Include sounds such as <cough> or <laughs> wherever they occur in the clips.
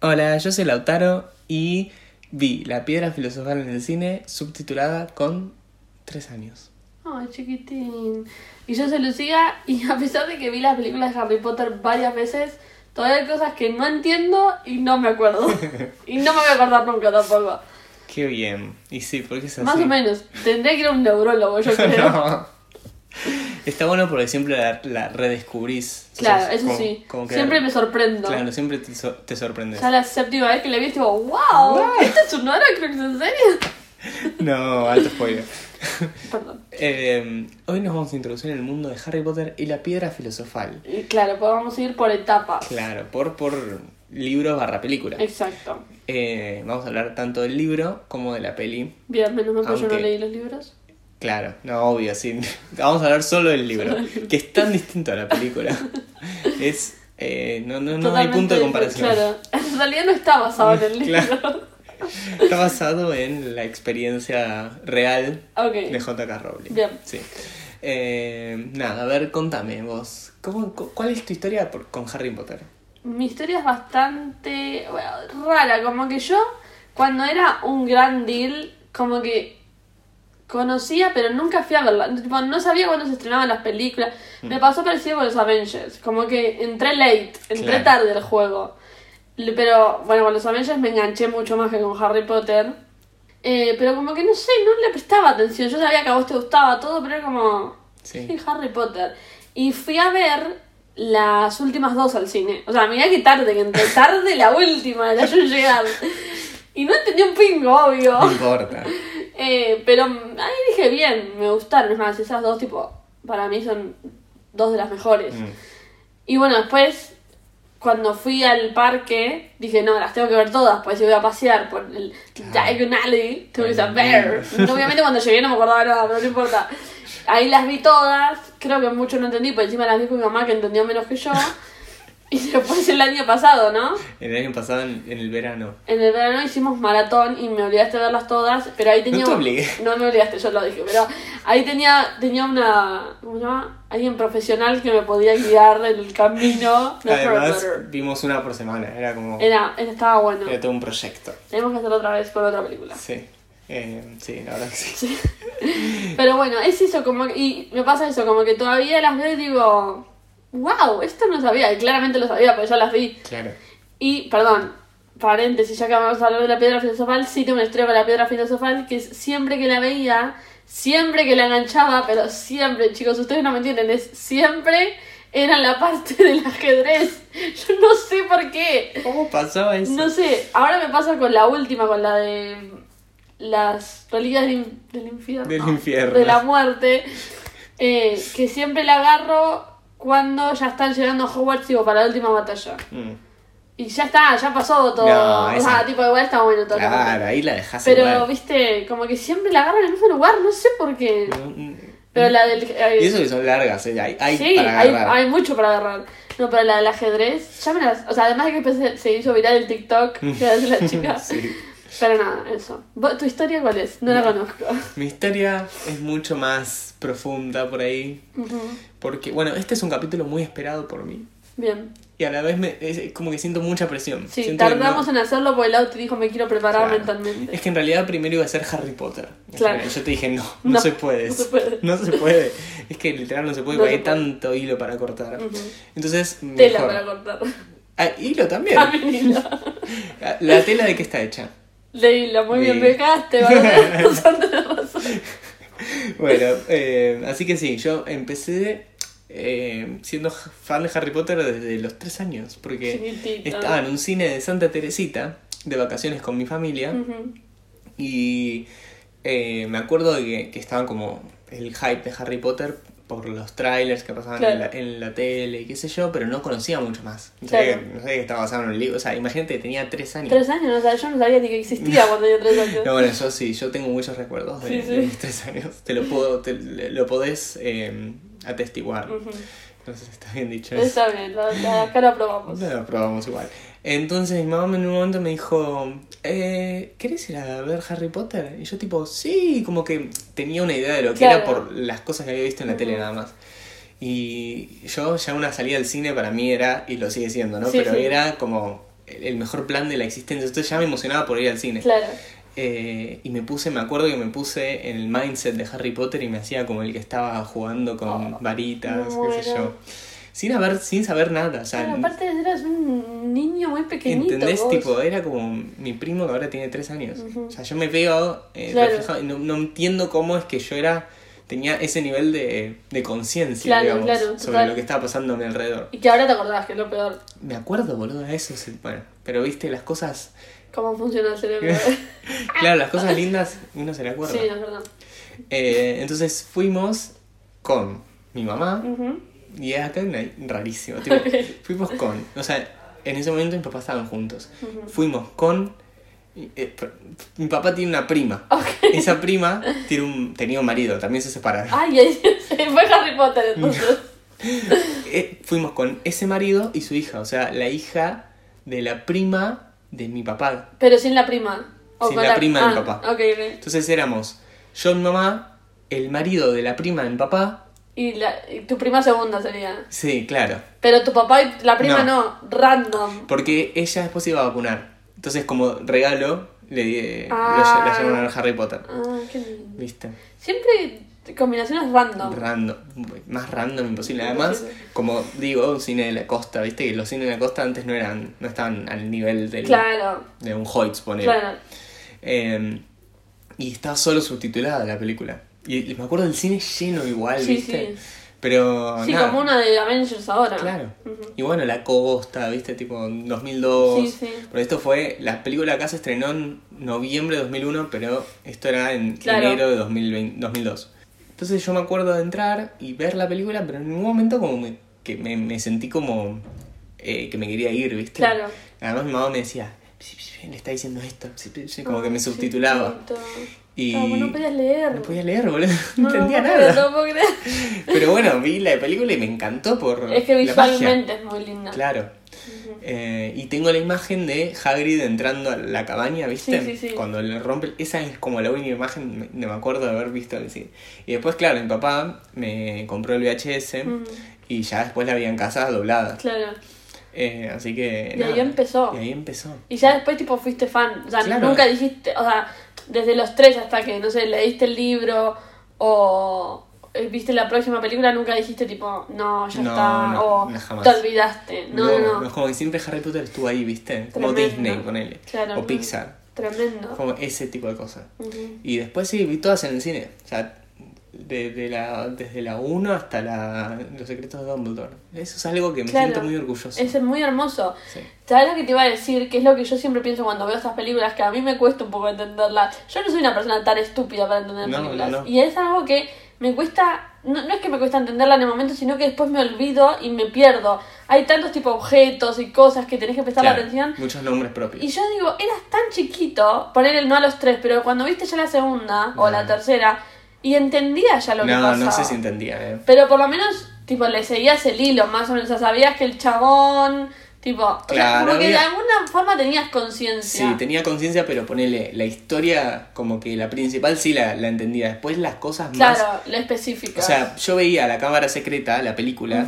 Hola, yo soy Lautaro y vi La Piedra Filosofal en el cine subtitulada con tres años. Ay, chiquitín. Y yo soy Lucía y a pesar de que vi las películas de Harry Potter varias veces, todavía hay cosas que no entiendo y no me acuerdo. <laughs> y no me voy a acordar nunca tampoco. Qué bien. Y sí, porque es así. Más o menos. Tendría que ir a un neurólogo, yo <laughs> creo. No. Está bueno porque siempre la, la redescubrís. Claro, eso como- sí. como que- Siempre me sorprendo. Claro, siempre te, so- te sorprendes. Ya la séptima vez que la vi, digo, wow, ¿este es un Horcrux? ¿En serio? <laughs> No, alto spoiler. <laughs> Perdón. Eh, hoy nos vamos a introducir en el mundo de Harry Potter y la piedra filosofal. Y claro, pues vamos a ir por etapas. Claro, por, por libro barra película. Exacto. Eh, vamos a hablar tanto del libro como de la peli. Bien, menos mal que yo no leí los libros. Claro, no, obvio, sí. <laughs> Vamos a hablar solo del libro, que es tan distinto a la película. <laughs> Es. eh, no, no, no hay punto de comparación. Claro, en realidad no está basado en el <laughs> libro. Claro. Está basado en la experiencia real ok. de J.K. Rowling. Bien. Sí. Eh, nada, a ver, contame vos. ¿cómo, cu- ¿Cuál es tu historia por- con Harry Potter? Mi historia es bastante bueno, rara, como que yo cuando era un gran deal, como que conocía, pero nunca fui a verla. Tipo, no sabía cuándo se estrenaban las películas. Me pasó parecido con los Avengers, como que entré late, entré Claro. tarde al juego. Pero bueno, con los Avengers me enganché mucho más que con Harry Potter. Eh, pero como que no sé, no le prestaba atención. Yo sabía que a vos te gustaba todo, pero era como... Sí. Sí, Harry Potter. Y fui a ver las últimas dos al cine. O sea, mirá que tarde, que entré tarde la última, la yo llegar. Y no entendí un pingo, obvio. No importa. <laughs> Eh, pero ahí dije, bien, me gustaron. Es más, esas dos, tipo, para mí son dos de las mejores. Mm. Y bueno, después, cuando fui al parque, dije, no, las tengo que ver todas, pues si voy a pasear por el Claro. Diagon Alley, tengo que saber. Obviamente cuando llegué no me acordaba nada, pero no importa. Ahí las vi todas, creo que mucho no entendí, por encima las vi con mi mamá que entendió menos que yo. <laughs> <laughs> Y después el año pasado, ¿no? El año pasado, en, en el verano. En el verano hicimos maratón y me obligaste a verlas todas, pero ahí tenía... te obligué. No me obligaste, yo lo dije, pero ahí tenía, tenía una... ¿Cómo se llama? Alguien profesional que me podía guiar en el camino Harry Además, vimos una por semana. Era como. Era, estaba bueno. Era todo un proyecto. Tenemos que hacerlo otra vez con otra película. Sí. Eh, sí, la verdad que sí. <laughs> Pero bueno, es eso, como y me pasa eso, como que todavía las veo y digo, wow, esto no sabía, y claramente lo sabía, porque ya las vi. Claro. Y, perdón, paréntesis, ya que vamos a hablar de la piedra filosofal, sí tengo una historia con la piedra filosofal, que siempre que la veía, siempre que la enganchaba, pero siempre, chicos, ustedes no me entienden, es siempre era la parte <laughs> del ajedrez. Yo no sé por qué. ¿Cómo pasaba eso? No sé, ahora me pasa con la última, con la de las reliquias del infierno. Del infierno. De la muerte. eh, que siempre la agarro cuando ya están llegando a Hogwarts digo, para la última batalla. Mm. Y ya está, ya pasó todo. No, o sea, tipo, igual está bueno todo. Claro, ahí la dejás Pero, igual. viste, como que siempre la agarro en el mismo lugar, no sé por qué. Mm, Pero la del. eh, Y eso que son largas, ¿eh? hay, hay sí, para hay, agarrar. hay mucho para agarrar. No, pero la del ajedrez, ya me las. O sea, además de que se hizo viral el TikTok que hace la chica. <laughs> Sí. Pero nada, eso. ¿Vos- ¿Tu historia cuál es? No la conozco. Mi historia es mucho más profunda por ahí. Ujú. Porque, bueno, este es un capítulo muy esperado por mí. Bien. Y a la vez me, es como que siento mucha presión. Sí, Siento tardamos no- en hacerlo porque el auto dijo me quiero preparar Claro. mentalmente. Es que en realidad primero iba a ser Harry Potter. Claro. Yo te dije, no, <laughs> no, No, se puede. no se puede. <laughs> No se puede. Es que literal no se puede porque hay puede. tanto hilo para cortar. Ujú. Entonces, Tela mejor. para cortar. Ah, hilo también. <laughs> También hilo. La tela de qué está hecha. Leíla, muy bien, ¿verdad? Tenés razón. Bueno, eh, así que sí, yo empecé eh, siendo fan de Harry Potter desde los tres años, porque Chiquitita. estaba en un cine de Santa Teresita, de vacaciones con mi familia, y eh, me acuerdo de que, que estaban como el hype de Harry Potter por los trailers que pasaban en, la, en la tele y qué sé yo, pero no conocía mucho más. No sabía, Claro. no sabía que estaba basado en un libro, o sea, imagínate tenía tres años. Tres años, o sea, yo no sabía ni que existía cuando tenía tres años. No, bueno, yo sí, yo tengo muchos recuerdos de, Sí, sí. de mis tres años. Te lo puedo, te, lo podés eh, atestiguar. Ujú. Entonces está bien dicho eso. Está bien, acá lo aprobamos. No, lo probamos igual. Entonces mi mamá en un momento me dijo, eh, ¿querés ir a ver Harry Potter? Y yo tipo, sí, como que tenía una idea de lo que era por las cosas que había visto en la tele nada más. Y yo ya una salida al cine para mí era, y lo sigue siendo, ¿no? Sí, Pero sí. era como el mejor plan de la existencia. Entonces ya me emocionaba por ir al cine. Claro. Eh, y me puse, me acuerdo que me puse en el mindset de Harry Potter y me hacía como el que estaba jugando con Oh, varitas, qué sé yo. Sin, haber, sin saber nada, o sea, Claro, aparte eras un niño muy pequeñito. ¿entendés? vos. Tipo, era como mi primo que ahora tiene tres años. O sea, yo me veo eh, Claro. reflejado no, no entiendo cómo es que yo era tenía ese nivel de, de conciencia, Claro, digamos, claro, sobre lo que estaba pasando a mi alrededor. Y que ahora te acordás, que es lo peor. Me acuerdo, boludo, de eso. Bueno, pero viste, las cosas... Cómo funciona el cerebro. <laughs> Claro, las cosas lindas uno se le acuerda. sí, es verdad. Eh, entonces fuimos con mi mamá. Y es acá una- rarísimo. tipo, Ok. Fuimos con, o sea, en ese momento mis papás estaban juntos. Fuimos con, eh, mi papá tiene una prima. Ok. Esa prima tiene un, tenía un marido, también se separaron. Ay, se fue Harry Potter entonces. <laughs> Eh, fuimos con ese marido y su hija, o sea, la hija de la prima de mi papá. Pero sin la prima. Sin con la prima de mi ah, papá. Entonces éramos yo, mi mamá, el marido de la prima de mi papá. Y, la, y tu prima segunda sería. Sí, claro. Pero tu papá y la prima No. no, random. Porque ella después se iba a vacunar. Entonces, como regalo, le di- Ah. lo- la llamaron a Harry Potter. Ah, qué lindo. ¿Viste? Siempre combinaciones random. Random. Más random imposible. Además, como digo, un cine de la costa, ¿viste? Que los cines de la costa antes no eran, no estaban al nivel del, Claro, de un Hoyts, ponele. claro. Eh, y estaba solo subtitulada la película. Y, y me acuerdo del cine lleno igual, Sí, ¿viste? sí. Pero Sí, nada. como una de Avengers ahora. Claro. Y bueno, La Costa, ¿viste? Tipo en 2002. Sí, sí. Pero esto fue. La película acá se estrenó en noviembre de 2001, pero esto era en Claro. enero de 2020, 2002. Entonces yo me acuerdo de entrar y ver la película, pero en ningún momento como me, que me, me sentí como eh, que me quería ir, ¿viste? Claro. Además mi mamá me decía, "Sí, sí, sí, le está diciendo esto, sí, sí, sí", como que me subtitulaba. Y No, no podías leer. no podía leer, boludo. <laughs> No, No, entendía no, nada. No puedo creer. Pero bueno, vi la película y me encantó por Es que la magia. visualmente es muy linda. Claro. Eh, y tengo la imagen de Hagrid entrando a la cabaña, ¿viste? Sí, sí, sí. Cuando le rompe. Esa es como la única imagen no me acuerdo de haber visto en cine. Y después, claro, mi papá me compró el VHS y ya después la vi en casa doblada. Claro. Eh, así que. Y ahí empezó. Y ahí empezó. Y ya después, tipo, fuiste fan. O sea, Claro. nunca dijiste, o sea, desde los tres hasta que, no sé, leíste el libro o eh, viste la próxima película, nunca dijiste, tipo, no, ya No, está, no, o no, te olvidaste. No, no, no. es como que siempre Harry Potter estuvo ahí, ¿viste? Como Tremendo. Disney, ponele. Claro, o. Pixar. Tremendo. Como ese tipo de cosas. Y después sí, vi todas en el cine. O sea, de, de la, desde la 1 hasta la, Los secretos de Dumbledore. Eso es algo que me Claro. siento muy orgulloso. Es muy hermoso. Sí. ¿Sabes lo que te iba a decir? Que es lo que yo siempre pienso cuando veo estas películas, que a mí me cuesta un poco entenderlas. Yo no soy una persona tan estúpida para entender No, películas. no, no. Y es algo que me cuesta, no, no es que me cuesta entenderla en el momento, sino que después me olvido y me pierdo. Hay tantos tipos de objetos y cosas que tenés que prestar Claro, atención. Muchos nombres propios. Y yo digo, eras tan chiquito, poner el no a los tres, pero cuando viste ya la segunda o la tercera, y entendía ya lo que no, pasaba. no sé si entendía, eh. Pero por lo menos, tipo, le seguías el hilo, más o menos. O sea, sabías que el chabón, tipo, o sea, Claro, como que de alguna forma tenías Sí, conciencia. tenía conciencia, pero ponele la historia, como que la principal sí la, la entendía. Después las cosas más. claro, lo específico. O sea, yo veía la cámara secreta, la película.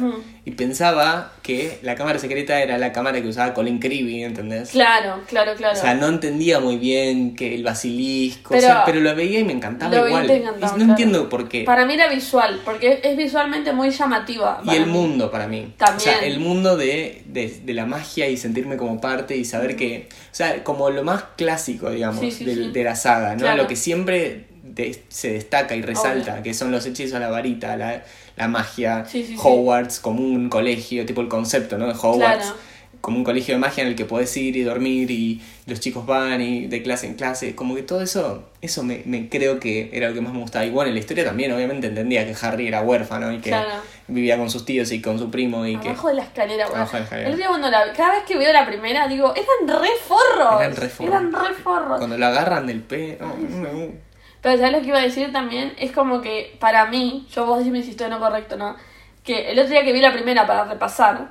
Y pensaba que la cámara secreta era la cámara que usaba Colin Creevy, ¿entendés? claro, claro, claro. O sea, no entendía muy bien que el basilisco, Pero- o sea, pero lo veía y me encantaba Lo igual. te encantaba, Y no claro. entiendo por qué. Para mí era visual, porque es visualmente muy llamativa. Y el mí. mundo para mí. También. O sea, el mundo de, de, de la magia y sentirme como parte y saber que. O sea, como lo más clásico, digamos, Sí, sí, del- sí. de la saga, ¿no? Claro. Lo que siempre de- se destaca y resalta, Obvio. que son los hechizos a la varita, la, la magia, Sí, sí, sí. Hogwarts como un colegio, tipo el concepto, ¿no? De Hogwarts. Claro. Como un colegio de magia en el que podés ir y dormir y los chicos van y de clase en clase. Como que todo eso, eso me, me creo que era lo que más me gustaba. Y bueno, en la historia también, obviamente entendía que Harry era huérfano y que Claro. vivía con sus tíos y con su primo y que... Abajo de la escalera, güey. Abajo de la escalera. El día cuando la cada vez que veo la primera, digo, eran re forros. Eran re forros. Eran re forros. Cuando lo agarran del pelo. Pero ¿sabes lo que iba a decir también? Es como que para mí, yo vos decime si estoy no correcto, ¿no? Que el otro día que vi la primera para repasar,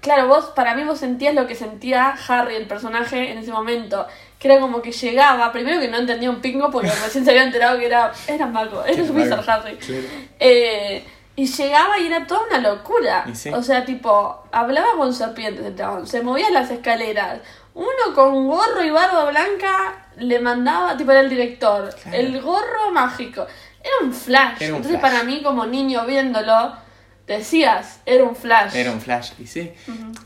claro, vos, para mí vos sentías lo que sentía Harry, el personaje, en ese momento. Que era como que llegaba, primero que no entendía un pingo porque <laughs> recién se había enterado que era, era mago, era su Wizard Harry. claro. Eh, Y llegaba y era toda una locura. Sí. O sea, tipo, hablaba con serpientes el chabón, se movía en las escaleras. Uno con gorro y barba blanca le mandaba, tipo, era el director. Claro. El gorro mágico. Era un flash. Era un Entonces, flash. para mí, como niño viéndolo, decías, era un flash. Era un flash, y sí.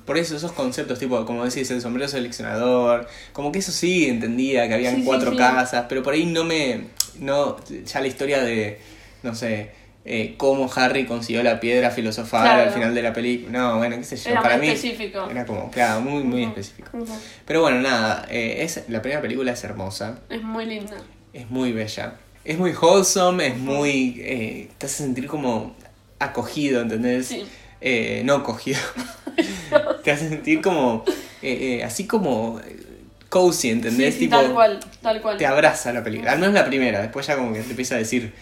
Por eso esos conceptos, tipo, como decís, el sombrero seleccionador, como que eso sí entendía, que habían Sí, sí, cuatro sí. casas, pero por ahí no me. No, ya la historia de, no sé, eh, cómo Harry consiguió la piedra filosofal Claro. al final de la película. No, bueno, qué sé yo, Era para muy mí. específico. Era como, claro, muy, muy específico. Ujú. Pero bueno, nada, eh, es, la primera película es hermosa, Es muy linda. es muy bella, es muy wholesome, es muy. Eh, te hace sentir como acogido, ¿entendés? Sí. Eh, no cogido. <laughs> te hace sentir como. eh, así como. cozy, ¿entendés? Sí, sí, tipo, tal cual, tal cual. te abraza la película. Al menos la primera, después ya como que te empieza a decir.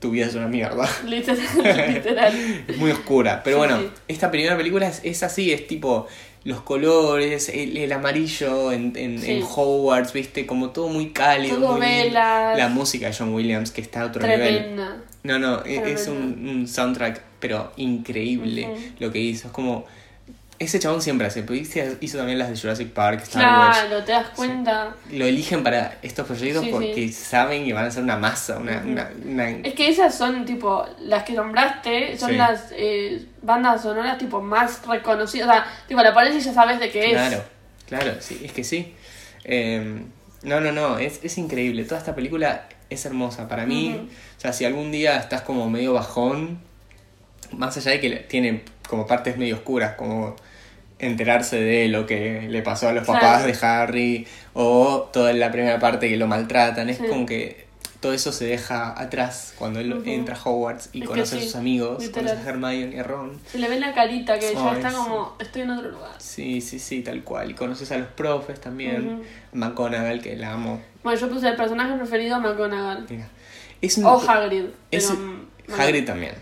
Tu vida es una mierda. <laughs> Literal, literal. Es muy oscura. Pero Sí, bueno, sí. esta primera película es, es así, es tipo los colores, el, el amarillo en, en, Sí. en Hogwarts, viste, como todo muy cálido. Todo muy velas. La música de John Williams, que está a otro nivel. Tremenda. No, no, e- es un, un soundtrack, pero increíble lo que hizo. Es como. Ese chabón siempre hace, hizo, también las de Jurassic Park, Star Wars. Claro, te das cuenta. Lo eligen para estos proyectos Sí, porque sí. saben que van a ser una masa, una. Una, una- Es que esas son tipo, las que nombraste, son Sí. las eh, bandas sonoras tipo más reconocidas. O sea, tipo la pones y ya sabes de qué es. Claro, claro, sí, es que sí. Eh, no, no, no, es, es increíble. Toda esta película es hermosa. Para mí, o sea, si algún día estás como medio bajón, más allá de que tiene como partes medio oscuras, como enterarse de lo que le pasó a los Claro. papás de Harry, o toda la primera parte que lo maltratan, es Sí. como que todo eso se deja atrás cuando él entra a Hogwarts y Es conoce a sus amigos, literal. conoce a Hermione y a Ron. Se le ve la carita que ya está sí. como, estoy en otro lugar. Sí, sí, sí, tal cual. Y conoces a los profes también. Ujú. McGonagall, que la amo. Bueno, yo puse el personaje preferido a McGonagall. Mira. Es un- O Hagrid. es- pero, mm, Hagrid también.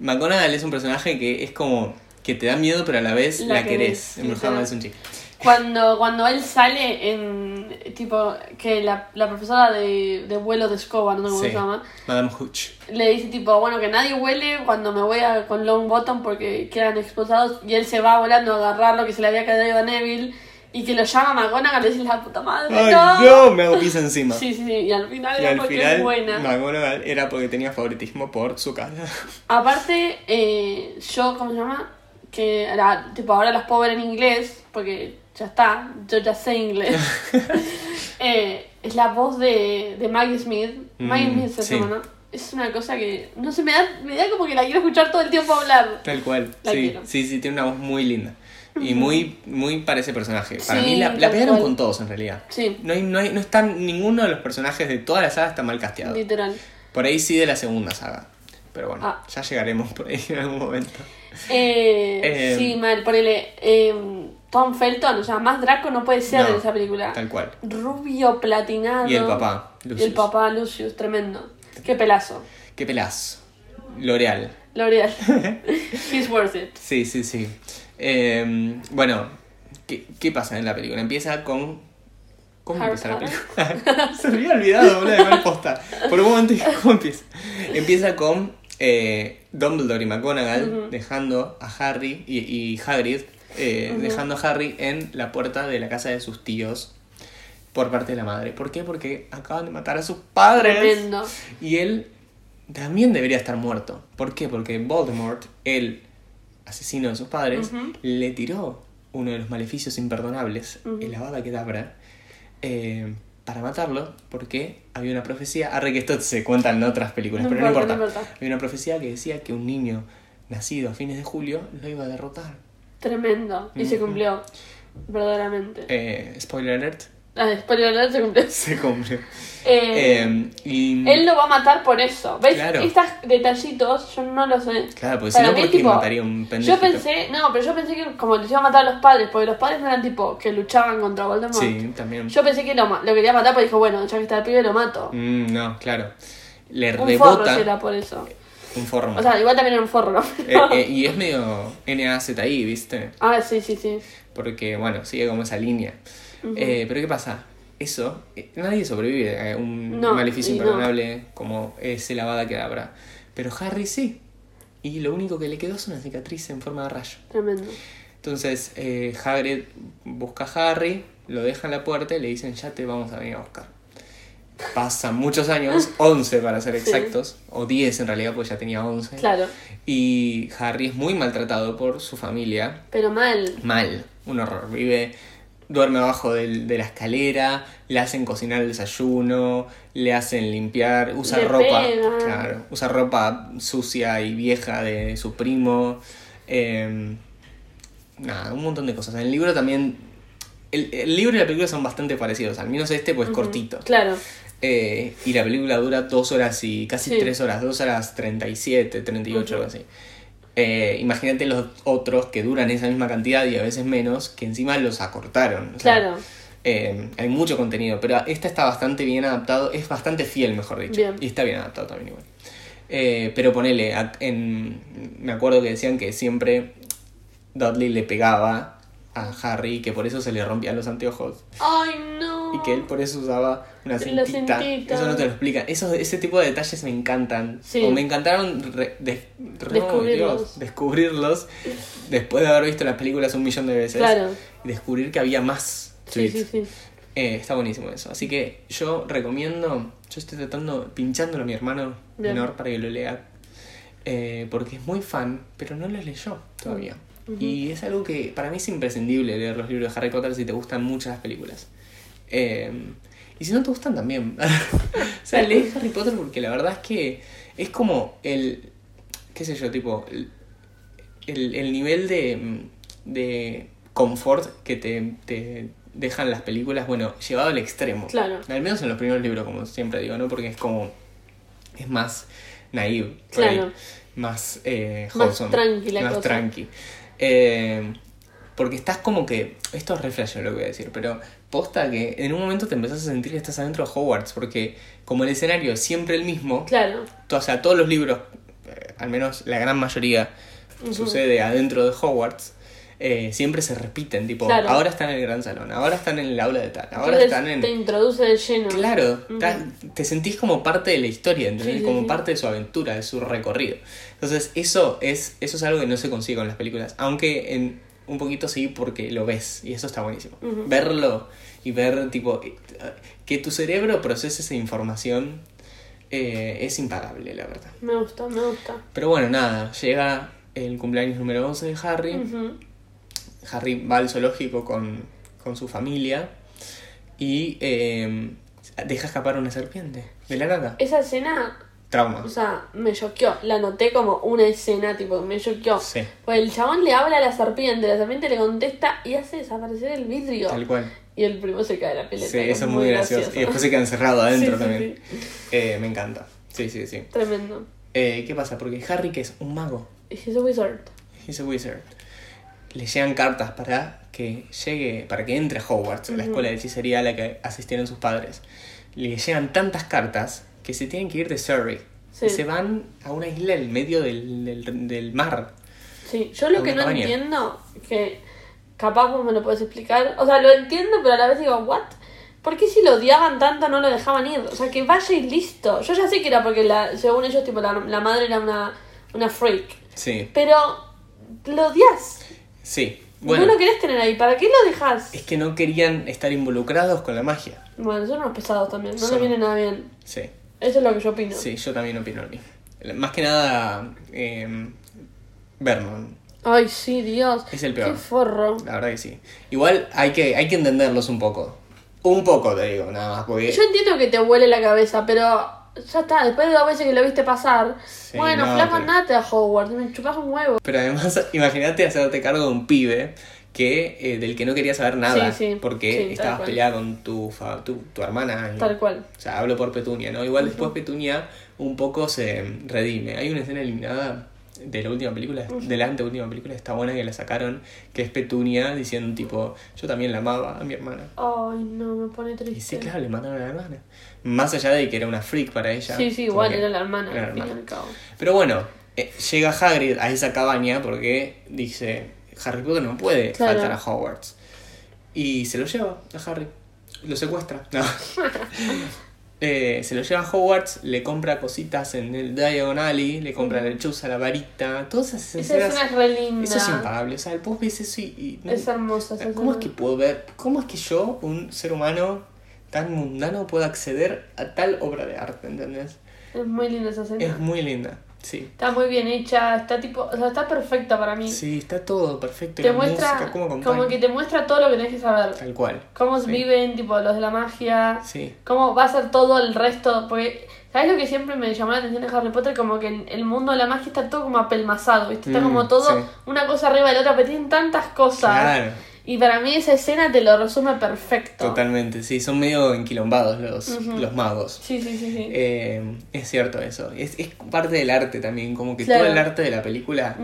McGonagall es un personaje que es como que te da miedo, pero a la vez la, La querés. literal. es un chico. Cuando, cuando él sale en, tipo, que la, la profesora de, de vuelo de escoba, no sé cómo Sí. se llama, Madame Hooch. le dice tipo, bueno, que nadie huele cuando me voy a, con Long Bottom porque quedan expulsados y él se va volando a agarrar lo que se le había caído a Neville y que lo llama McGonagall y dice la puta madre, ¡Ay, no. no! Me hago pis encima. Sí, sí, sí, y al final Y era al porque final, es buena. McGonagall era porque tenía favoritismo por su casa. Aparte, eh, yo, ¿cómo se llama? Que era, tipo, ahora las puedo ver en inglés, porque ya está, yo ya sé inglés. <laughs> Eh, es la voz de, de Maggie Smith. Maggie Mm, Smith se sí. llama, ¿no? Es una cosa que, no sé, me da, me da como que la quiero escuchar todo el tiempo hablar. Tal cual. La sí, quiero. sí, sí, tiene una voz muy linda. Y muy, muy para ese personaje. Para Sí, mí la, la pegaron con todos en realidad. Sí, No, hay, no, hay, no están, ninguno de los personajes de toda la saga está mal casteado. literal. Por ahí sí de la segunda saga. Pero bueno, Ah. ya llegaremos por ahí en algún momento. Eh, Eh, sí, mal, ponele. eh, Tom Felton, o sea, más Draco no puede ser No, en esa película. Tal cual. Rubio, platinado. Y el papá, Y Lucius. el papá, Lucius, tremendo. Qué pelazo. Qué pelazo. L'Oreal. L'Oreal. <laughs> He's worth it. Sí, sí, sí. Eh, bueno, ¿qué, ¿qué pasa en la película? Empieza con. ¿Cómo Harry empieza la película? <laughs> Se me había olvidado, boludo, de cuál posta. Por un momento ¿cómo empieza? Empieza con eh, Dumbledore y McGonagall dejando a Harry y, y Hagrid eh, dejando a Harry en la puerta de la casa de sus tíos por parte de la madre. ¿Por qué? Porque acaban de matar a sus padres. Tremendo. Y él también debería estar muerto. ¿Por qué? Porque Voldemort, el asesino de sus padres, Ujú. le tiró uno de los maleficios imperdonables, Ujú. el Avada Kedavra, eh, para matarlo, porque había una profecía. Arre que esto se cuenta en otras películas, No pero no importa, no importa. Había una profecía que decía que un niño nacido a fines de julio lo iba a derrotar. Tremendo. Y se cumplió. Verdaderamente. Eh, spoiler alert, Ah, spoiler alert, se cumplió. se cumplió. Eh, Eh, y, él lo va a matar por eso. ¿Ves? Claro. Estos detallitos yo no lo sé. Claro, porque si no, ¿por qué tipo, mataría un pendejo? Yo pensé, no, pero yo pensé que como les iba a matar a los padres, porque los padres no eran tipo que luchaban contra Voldemort. Sí, también. Yo pensé que lo, lo quería matar, porque dijo, bueno, ya que está el pibe, lo mato. Mm, no, claro. Le un rebota forro será por eso. un forro. O sea, igual también era un forro, ¿no? Eh, eh, y es medio NAZI, ¿viste? ah, sí, sí, sí. Porque, bueno, sigue como esa línea. Ujú. Eh, pero ¿qué pasa? Eso, eh, nadie sobrevive a un No, maleficio no. imperdonable como es el Avada Kedavra. Pero Harry sí. y lo único que le quedó es una cicatriz en forma de rayo. Tremendo. Entonces eh, Hagrid busca a Harry, lo deja en la puerta y le dicen ya te vamos a venir a buscar. Pasan muchos años, <laughs> 11 para ser Sí. exactos, o 10 en realidad, pues ya tenía 11. Claro. Y Harry es muy maltratado por su familia, Pero mal. mal, un horror. Vive, duerme abajo del- de la escalera, le hacen cocinar el desayuno, le hacen limpiar, usa Le ropa, claro, usa ropa sucia y vieja de su primo. eh, nada, un montón de cosas. En el libro también. El, el libro y la película son bastante parecidos, al menos este pues cortito. Claro. Eh, y la película dura dos horas y casi Sí. tres horas, dos horas 37, 38, algo así. Eh, imagínate los otros que duran esa misma cantidad y a veces menos, que encima los acortaron. O sea, Claro. eh, hay mucho contenido, pero esta está bastante bien adaptado, es bastante fiel, mejor dicho. Bien. Y está bien adaptado también igual. Eh, pero ponele, a- en, me acuerdo que decían que siempre Dudley le pegaba a Harry y que por eso se le rompían los anteojos. Ay, no. Y que él por eso usaba una cintita. Eso no te lo explican. Esos, ese tipo de detalles me encantan. Sí. O me encantaron re- des- re- Descubrirlos. Dios, descubrirlos después de haber visto las películas un millón de veces. Claro. Y descubrir que había más tweets. sí, sí. Eh, está buenísimo eso. Así que yo recomiendo. Yo estoy tratando, pinchándolo a mi hermano Bien. menor para que lo lea. eh, porque es muy fan, pero no los leyó todavía. Y es algo que para mí es imprescindible leer los libros de Harry Potter si te gustan mucho las películas. Eh, y si no te gustan también. <laughs> o sea, lees Harry Potter porque la verdad es que es como el. qué sé yo, tipo. El, el, el nivel de, de confort que te, te dejan las películas, bueno, llevado al extremo. Claro. Al menos en los primeros libros, como siempre digo, ¿no? Porque es como. es más naive. ahí. Claro. Más eh, Más tranqui la Más cosa. tranqui. Eh, porque estás como que. Esto es re flashero lo que voy a decir, pero posta que en un momento te empezás a sentir que estás adentro de Hogwarts, porque como el escenario es siempre el mismo, Claro. o sea, todos los libros, eh, al menos la gran mayoría, sucede adentro de Hogwarts. eh, siempre se repiten, tipo, Claro. ahora están en el gran salón, ahora están en el aula de tal, ahora Entonces están en... Te introduce de lleno. Claro, te sentís como parte de la historia, ¿entendés? Sí, sí, como sí. parte de su aventura, de su recorrido. Entonces, eso es, eso es algo que no se consigue con las películas. Aunque en un poquito sí, porque lo ves, y eso está buenísimo. Verlo y ver, tipo, eh, que tu cerebro procese esa información eh, es impagable, la verdad. Me gusta, me gusta. Pero bueno, nada, llega el cumpleaños número 11 de Harry. Harry va al zoológico con, con su familia y eh, deja escapar una serpiente de la nada. Esa escena, Trauma. o sea, me choqueó. La noté como una escena, tipo, me choqueó. Sí, Pues el chabón le habla a la serpiente, la serpiente le contesta y hace desaparecer el vidrio. tal cual. Y el primo se cae de la pileta. Sí, eso es muy gracioso. Y después se queda encerrado <laughs> adentro Sí, sí, también. Eh, me encanta. Sí, sí, sí. Tremendo. Eh, ¿Qué pasa? Porque Harry, que es un mago, He's a wizard. he's a wizard, le llegan cartas para que llegue, para que entre a Hogwarts, la escuela de hechicería a la que asistieron sus padres. Le llegan tantas cartas que se tienen que ir de Surrey. Sí. Y se van a una isla en medio del, del, del mar. Sí, yo lo que no cabaña. entiendo, que capaz vos me lo puedes explicar, o sea, lo entiendo, pero a la vez digo, ¿what? ¿Por qué si lo odiaban tanto no lo dejaban ir? O sea, que vaya y listo. Yo ya sé que era porque, la, según ellos, tipo, la, la madre era una, una freak. Sí, Pero lo odias. sí. Bueno, no lo querés tener ahí. ¿Para qué lo dejas? es que no querían estar involucrados con la magia. Bueno, son unos pesados también. No Son. les viene nada bien. Sí. Eso es lo que yo opino. Sí, yo también opino lo mismo. Más que nada, eh, Vernon. Ay, sí, Dios. Es el peor. Qué forro. La verdad que sí. Igual hay que, hay que entenderlos un poco. Un poco, te digo, nada más. Porque Yo entiendo que te huele la cabeza, pero ya está. Después de dos veces que lo viste pasar. Sí, bueno, no, flaco, pero- andate a Hogwarts. Me chupas un huevo. Pero además, <laughs> imagínate hacerte cargo de un pibe que eh, del que no quería saber nada. Sí, sí, porque sí, estabas peleada con tu, fa- tu, tu hermana. y- Tal cual. O sea, hablo por Petunia, ¿no? Igual después Petunia un poco se redime. Hay una escena eliminada de la última película, de la anteúltima película, está buena que la sacaron, que es Petunia diciendo tipo, yo también la amaba a mi hermana. Ay, no, me pone Y triste. sí, claro, le mataron a la hermana. Más allá de que era una freak para ella. Sí, sí, igual era la hermana, era al fin y al cabo. Pero bueno, eh, llega Hagrid a esa cabaña porque dice, Harry Potter no puede Claro. faltar a Hogwarts. Y se lo lleva a Harry. Lo secuestra. <laughs> No. <laughs> eh, se lo lleva a Hogwarts, le compra cositas en el Diagon Alley, le compra la lechuza, la varita, todas esas Esa escenas. escena es re linda. Eso es impagable. O sea, vos ves eso y. y Es hermosa esa ¿Cómo es que puedo ver? ¿Cómo es que yo, un ser humano tan mundano, puedo acceder a tal obra de arte? ¿Entendés? Es muy linda esa escena. Es muy linda. Sí. Está muy bien hecha, está tipo, o sea, está perfecta para mí. Sí, está todo perfecto. te la muestra, música, cómo acompaña. como que te muestra todo lo que tenés que saber. Tal cual. Cómo Sí. viven, tipo, los de la magia. Sí. Cómo va a ser todo el resto. Porque, ¿sabes lo que siempre me llamó la atención de Harry Potter? Como que el, el mundo de la magia está todo como apelmazado, ¿viste? Está Mm, como todo sí. una cosa arriba de la otra, pero tienen tantas cosas. Claro. Y para mí esa escena te lo resume perfecto. Totalmente, sí, son medio enquilombados los, los magos. Sí, sí, sí, sí. Eh, es cierto eso. Es, es parte del arte también, como que Claro. todo el arte de la película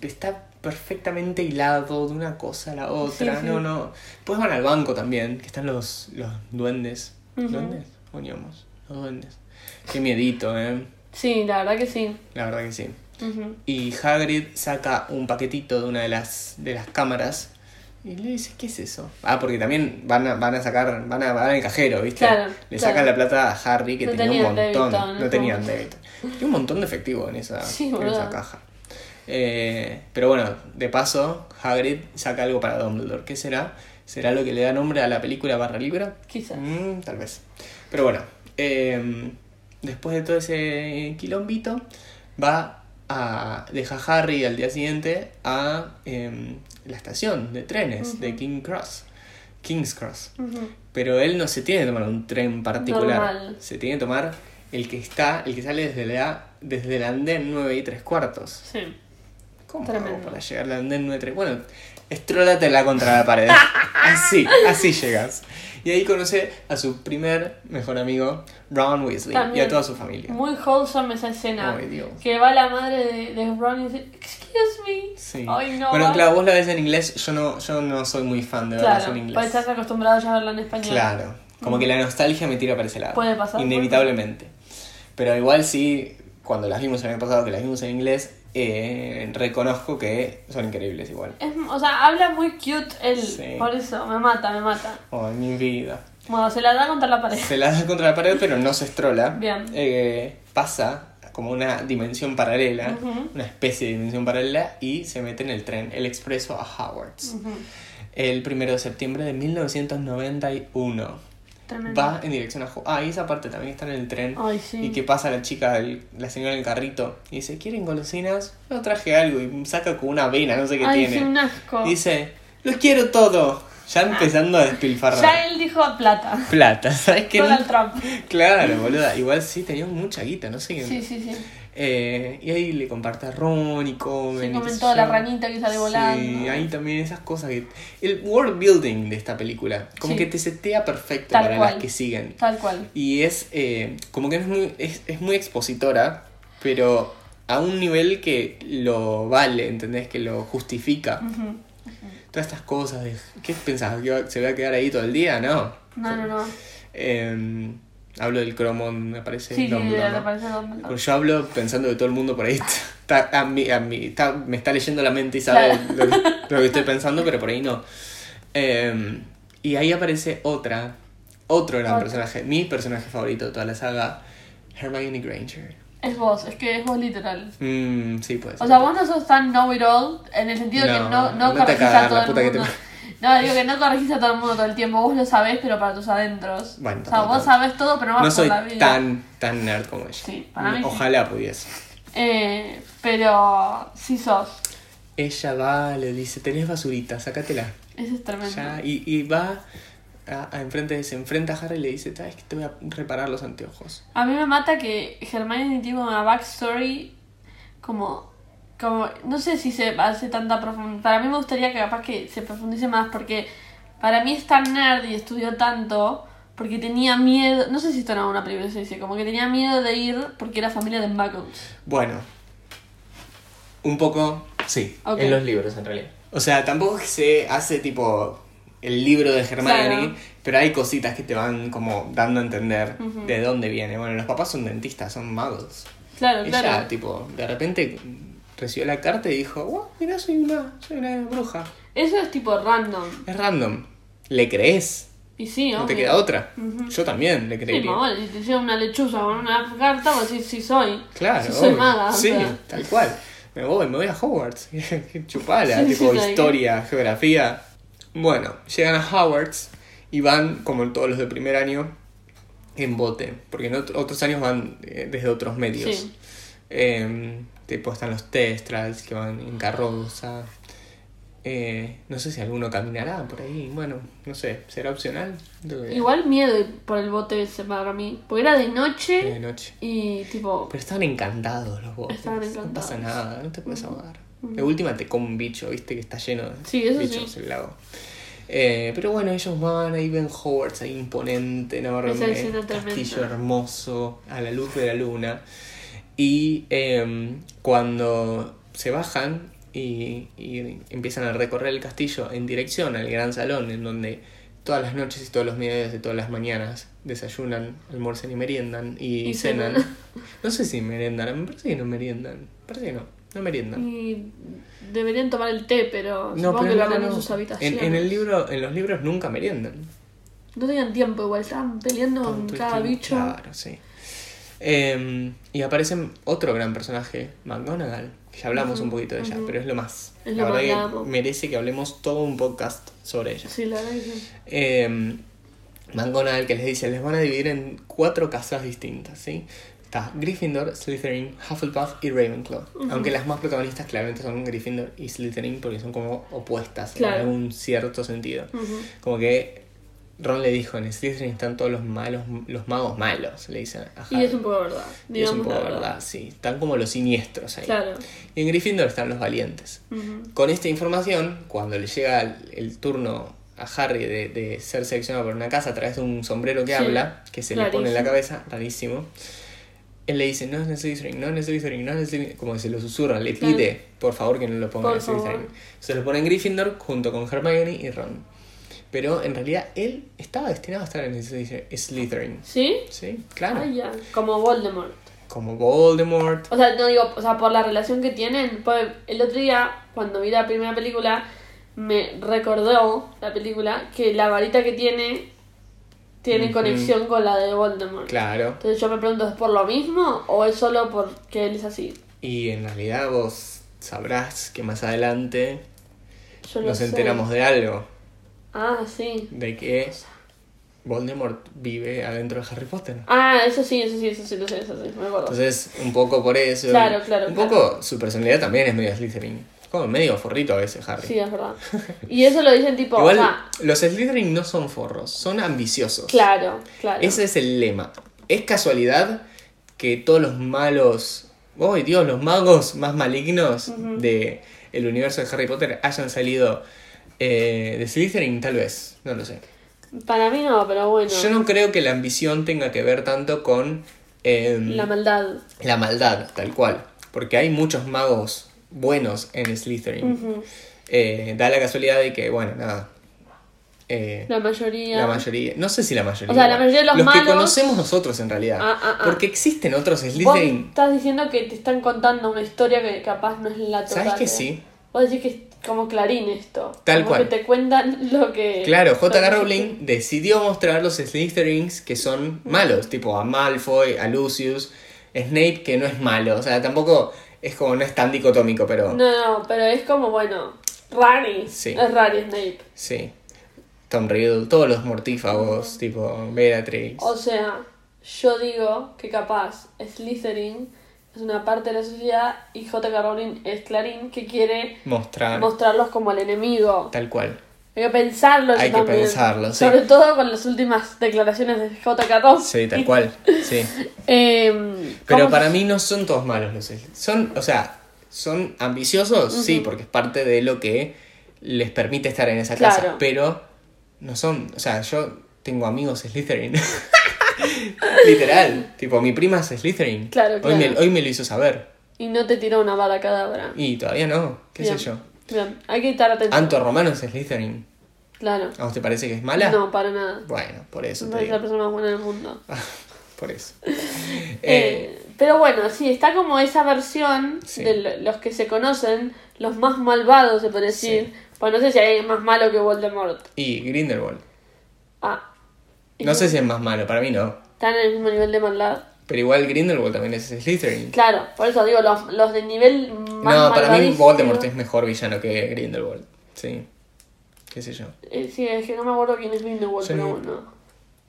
está perfectamente hilado de una cosa a la otra. Sí, sí. No, no. Pues van al banco también, que están los, los duendes. ¿Duendes? Poníamos, los duendes. Qué miedito, eh. Sí, la verdad que sí. La verdad que sí. Y Hagrid saca un paquetito de una de las, de las cámaras y le dice, ¿qué es eso? Ah, porque también van a, van a sacar, van a van al cajero, ¿viste? Claro, le claro. sacan la plata a Harry que No tenía un montón. débito no ese tenían débito. Tenía un montón de efectivo en esa, Sí, en esa caja. Eh, pero bueno, de paso, Hagrid saca algo para Dumbledore. ¿Qué será? ¿Será lo que le da nombre a la película barra libra? Quizás. Mm, tal vez. Pero bueno, eh, después de todo ese quilombito, va a dejar a Harry al día siguiente a em, la estación de trenes de King Cross. King's Cross. Pero él no se tiene que tomar un tren particular. Normal. Se tiene que tomar el que está, el que sale desde la desde el andén 9 y 3 cuartos. Sí. ¿Cómo hago para llegar al andén 9 y 3? Bueno, estrólatela contra la pared. <laughs> así, así llegas. Y ahí conoce a su primer mejor amigo, Ron Weasley, y También. a toda su familia. Muy wholesome esa escena. Ay, Dios. Que va la madre de, de Ron y dice, excuse me. Sí. Ay, no. bueno, claro, vos la ves en inglés, yo no, yo no soy muy fan de verla Claro, en inglés. porque estás acostumbrado ya a verla en español. Claro, como que la nostalgia me tira para ese lado. Puede pasar, Inevitablemente. Pero igual sí, cuando las vimos el año pasado, que las vimos en inglés, eh, reconozco que son increíbles igual. Es, o sea, habla muy cute él. Sí. Por eso, me mata, me mata. Oh, mi vida. Bueno, se la da contra la pared. Se la da contra la pared, pero no se estrola. Bien. Eh, pasa como una dimensión paralela, Ujú. una especie de dimensión paralela, y se mete en el tren, el expreso a Hogwarts. Ujú. El primero de septiembre de 1991. Tremendo. Va en dirección a Hogwarts. Ah, y esa parte también está en el tren. Ay, sí. Y que pasa la chica, la señora del carrito, y dice, ¿quieren golosinas? No traje algo, y saca como una vena, no sé qué Ay, tiene. sí, un asco. Dice, los quiero todo. Ya empezando a despilfarrar. Ya él dijo plata. Plata, ¿sabes qué? Donald Trump. Claro, boluda. Igual sí tenía mucha guita, no sé qué. Sí, sí, sí. Eh, y ahí le comparte a Ron y comen. Sí, comen toda la ranita que sale Sí, volando. ahí también esas cosas que. El world building de esta película. Como Sí. que te setea perfecto Tal para cual. las que siguen. Tal cual. Y es eh, como que es muy, es, es muy expositora, pero a un nivel que lo vale, ¿entendés? Que lo justifica. Todas estas cosas de... ¿Qué pensás? ¿Que se va a quedar ahí todo el día? No. No, no, no. Eh, hablo del cromo, me parece. Sí, sí, Dumbledore, te ¿no? parece Dumbledore. Pues yo hablo pensando que todo el mundo por ahí <laughs> está, a mí, a mí- está- me está leyendo la mente y sabe lo, que, lo <laughs> que estoy pensando, pero por ahí no. Eh, y ahí aparece otra, otro gran Otro. personaje, mi personaje favorito de toda la saga, Hermione Granger. Es vos, es que es vos literal. Mm, sí, puede ser. O sea, vos no sos tan know-it-all en el sentido que No, no, no no te cagas todo la el puta que mundo. te- <laughs> No, digo que no corregís a todo el mundo todo el tiempo. Vos lo sabés, pero para tus adentros. Bueno, o sea, vos sabés todo, pero no vas no por la vida. tan, tan nerd como ella. Sí, para mí sí. Ojalá pudiese. Eh, pero sí sos. Ella va, le dice, tenés basurita, sácatela. Eso es tremendo. Ya, y, y va a, a enfrente, se enfrenta a Harry y le dice, sabes que te voy a reparar los anteojos. A mí me mata que Hermione tiene una backstory como... como no sé si se hace tanta profundidad. Para mí me gustaría que capaz que se profundice más porque para mí es tan nerd y estudió tanto porque tenía miedo... No sé si esto en alguna película se dice, como que tenía miedo de ir porque era familia de Muggles. Bueno, un poco, sí, Ok. en los libros en realidad. O sea, tampoco es que se hace tipo el libro de Hermione, Claro. pero hay cositas que te van como dando a entender de dónde viene. Bueno, los papás son dentistas, son magos. Claro, Ella, claro. tipo, de repente recibió la carta y dijo, wow, mira, soy una, soy una bruja. Eso es tipo random. Es random. ¿Le crees? Y sí, No te obvio. queda otra. Yo también le Sí, creería. más vale, si te llega una lechuza con una carta, vos decís, sí soy. Claro, <laughs> Sí soy maga. o Sí, sea. tal cual. Me voy, me voy a Hogwarts. <laughs> Chupala, Sí, tipo sí, historia, geografía. Bueno, llegan a Hogwarts y van, como en todos los de primer año, en bote. Porque en ot- otros años van eh, desde otros medios. Sí. Eh, tipo, están los Testrals que van en carroza. Eh, no sé si alguno caminará por ahí. Bueno, no sé, será opcional. Que Igual miedo por el bote ese para mí. Porque era de noche de noche. y tipo. Pero estaban encantados los botes. Estaban No encantados. pasa nada, no te puedes ahogar. De última te come un bicho, viste que está lleno de Sí, eso bichos sí. el lago. Eh, pero bueno, ellos van ahí ven Hogwarts ahí imponente, enorme, castillo hermoso, a la luz de la luna. Y eh, cuando se bajan y, y empiezan a recorrer el castillo en dirección al gran salón, en donde todas las noches y todos los mediodías y todas las mañanas desayunan, almuerzan y meriendan y, Y cenan. cenan. No sé si meriendan, me parece que no meriendan. Me parece que no, no meriendan. Y deberían tomar el té, pero No, supongo pero que lo no, harán no, en sus habitaciones. En, en el libro, en los libros nunca meriendan. No tenían tiempo igual, estaban peleando con cada tiempo, bicho. Claro, sí. Eh, y aparece otro gran personaje, McGonagall, que ya hablamos un poquito de ella, pero es lo más. Es la lo verdad que merece que hablemos todo un podcast sobre ella. Sí, la verdad que sí. Eh, McGonagall que les dice, les van a dividir en cuatro casas distintas, ¿sí? Está Gryffindor, Slytherin, Hufflepuff y Ravenclaw. Aunque las más protagonistas claramente son Gryffindor y Slytherin porque son como opuestas Claro. en algún cierto sentido. Como que Ron le dijo, en Slytherin están todos los malos, los magos malos, le dicen a Harry. Y es un poco verdad. Y es un poco verdad, sí. Están como los siniestros ahí. Claro. Y en Gryffindor están los valientes. Con esta información, cuando le llega el, el turno a Harry de, de ser seleccionado por una casa a través de un sombrero que Sí, habla, que se le pone en la cabeza, rarísimo, él le dice, no es Slytherin, no es Slytherin, no es Slytherin, como que se lo susurra, le Claro. pide, por favor, que no lo ponga Por en Slytherin. Se lo pone en Gryffindor junto con Hermione y Ron. Pero en realidad él estaba destinado a estar en Slytherin-. ¿Sí? Sí, claro. Ah, ya. Como Voldemort. Como Voldemort. O sea, no digo, o sea, por la relación que tienen. pues, el otro día, cuando vi la primera película, me recordó la película que la varita que tiene tiene conexión con la de Voldemort. Claro. Entonces yo me pregunto, ¿es por lo mismo o es solo porque él es así? Y en realidad vos sabrás que más adelante Yo nos sé. enteramos de algo. Ah, sí. De que Voldemort vive adentro de Harry Potter. Ah, eso sí, eso sí, eso sí, lo sé, eso sí, me acuerdo. Entonces, un poco por eso. Claro, claro, Un claro. poco su personalidad también es medio Slytherin. Como medio forrito a veces, Harry. Sí, es verdad. <laughs> Y eso lo dicen tipo, Igual, o sea, los Slytherin no son forros, son ambiciosos. claro, claro. Ese es el lema. Es casualidad que todos los malos. ¡Oh, Dios! Los magos más malignos de el universo de Harry Potter hayan salido eh, de Slytherin, tal vez. No lo sé. Para mí no, pero bueno. Yo no creo que la ambición tenga que ver tanto con em, La maldad. la maldad, tal cual. Porque hay muchos magos buenos en Slytherin. Eh, da la casualidad de que, bueno, nada. eh, La mayoría. la mayoría, no sé si la mayoría. O sea, la mayoría de los que malos- conocemos nosotros en realidad. Ah, ah, ah. Porque existen otros Vos Slytherin. estás diciendo que te están contando una historia que capaz no es la total. ¿Sabes que ¿eh? sí? Vos decís que como Clarín esto. Tal como cual. que te cuentan lo que... Claro, J.K. que- Rowling decidió mostrar los Slytherins que son malos, tipo a Malfoy, a Lucius, Snape que no es malo, o sea, tampoco es como, no es tan dicotómico, pero No, no, pero es como, bueno, Rari. Sí. Es Rari Snape. sí. Tom Riddle, todos los mortífagos, tipo Bellatrix. O sea, yo digo que capaz Slytherin es una parte de la sociedad y J.K. Rowling es Clarín que quiere Mostrar mostrarlos como el enemigo. tal cual. Hay que pensarlo. Hay que también. pensarlo, sí. Sobre todo con las últimas declaraciones de J.K. Rowling. Sí, tal cual. Sí. <laughs> Em, Pero ¿cómo para mí no son todos malos los. Son, o sea, son ambiciosos, sí, porque es parte de lo que les permite estar en esa casa. Claro. Pero no son, o sea, yo tengo amigos Slytherin. <laughs> <laughs> Literal. Tipo, mi prima es Slytherin. Claro, Hoy me, claro. hoy me lo hizo saber. Y no te tiró una bala cadabra. Y todavía no, qué Bien. sé yo. Bien, hay que estar atento. Anto Romano es Slytherin. Claro. ¿A vos te parece que es mala? No, para nada. Bueno, por eso No te es la digo. persona más buena del mundo. <laughs> Por eso. <laughs> Eh, Eh, pero bueno, sí, está como esa versión Sí. de lo- los que se conocen, los más malvados, se puede decir. Pues no sé si hay más malo que Voldemort. y Grindelwald. Ah. ¿Y No sé si es más malo, para mí no. Están en el mismo nivel de maldad. Pero igual Grindelwald también es Slytherin. Claro, por eso digo, los, los de nivel más No, para mí Voldemort es mejor villano que Grindelwald. Sí. Qué sé yo. Eh, sí, es que no me acuerdo quién es Grindelwald, Sí. pero bueno.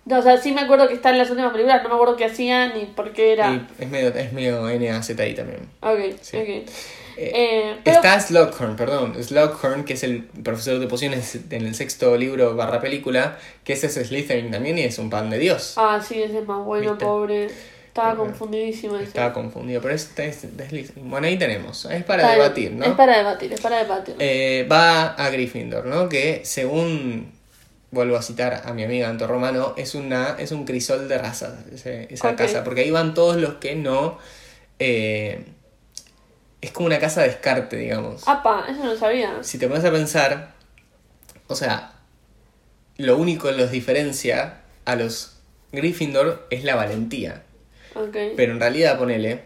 No, o sea, sí me acuerdo que está en las últimas películas, no me acuerdo qué hacía ni por qué era. Y es medio, es medio NAZI también. Ok, Sí. ok. Eh, Eh, pero- Está Slughorn, perdón. Slughorn, que es el profesor de pociones en el sexto libro barra película, que ese es Slytherin también y es un pan de Dios. Ah, sí, ese es más bueno, ¿Viste? pobre. Estaba confundidísimo ese. Estaba confundido, pero es, es Slytherin. Bueno, ahí tenemos. Es para Está debatir, ¿no? Es para debatir, es para debatir. Eh, va a Gryffindor, ¿no? Que según vuelvo a citar a mi amiga Anto Romano, es una es un crisol de razas esa casa, porque ahí van todos los que no eh, es como una casa de descarte, digamos. Apa, eso no sabía. Si te pones a pensar, o sea, lo único que los diferencia a los Gryffindor es la valentía. Ok. Pero en realidad, ponele,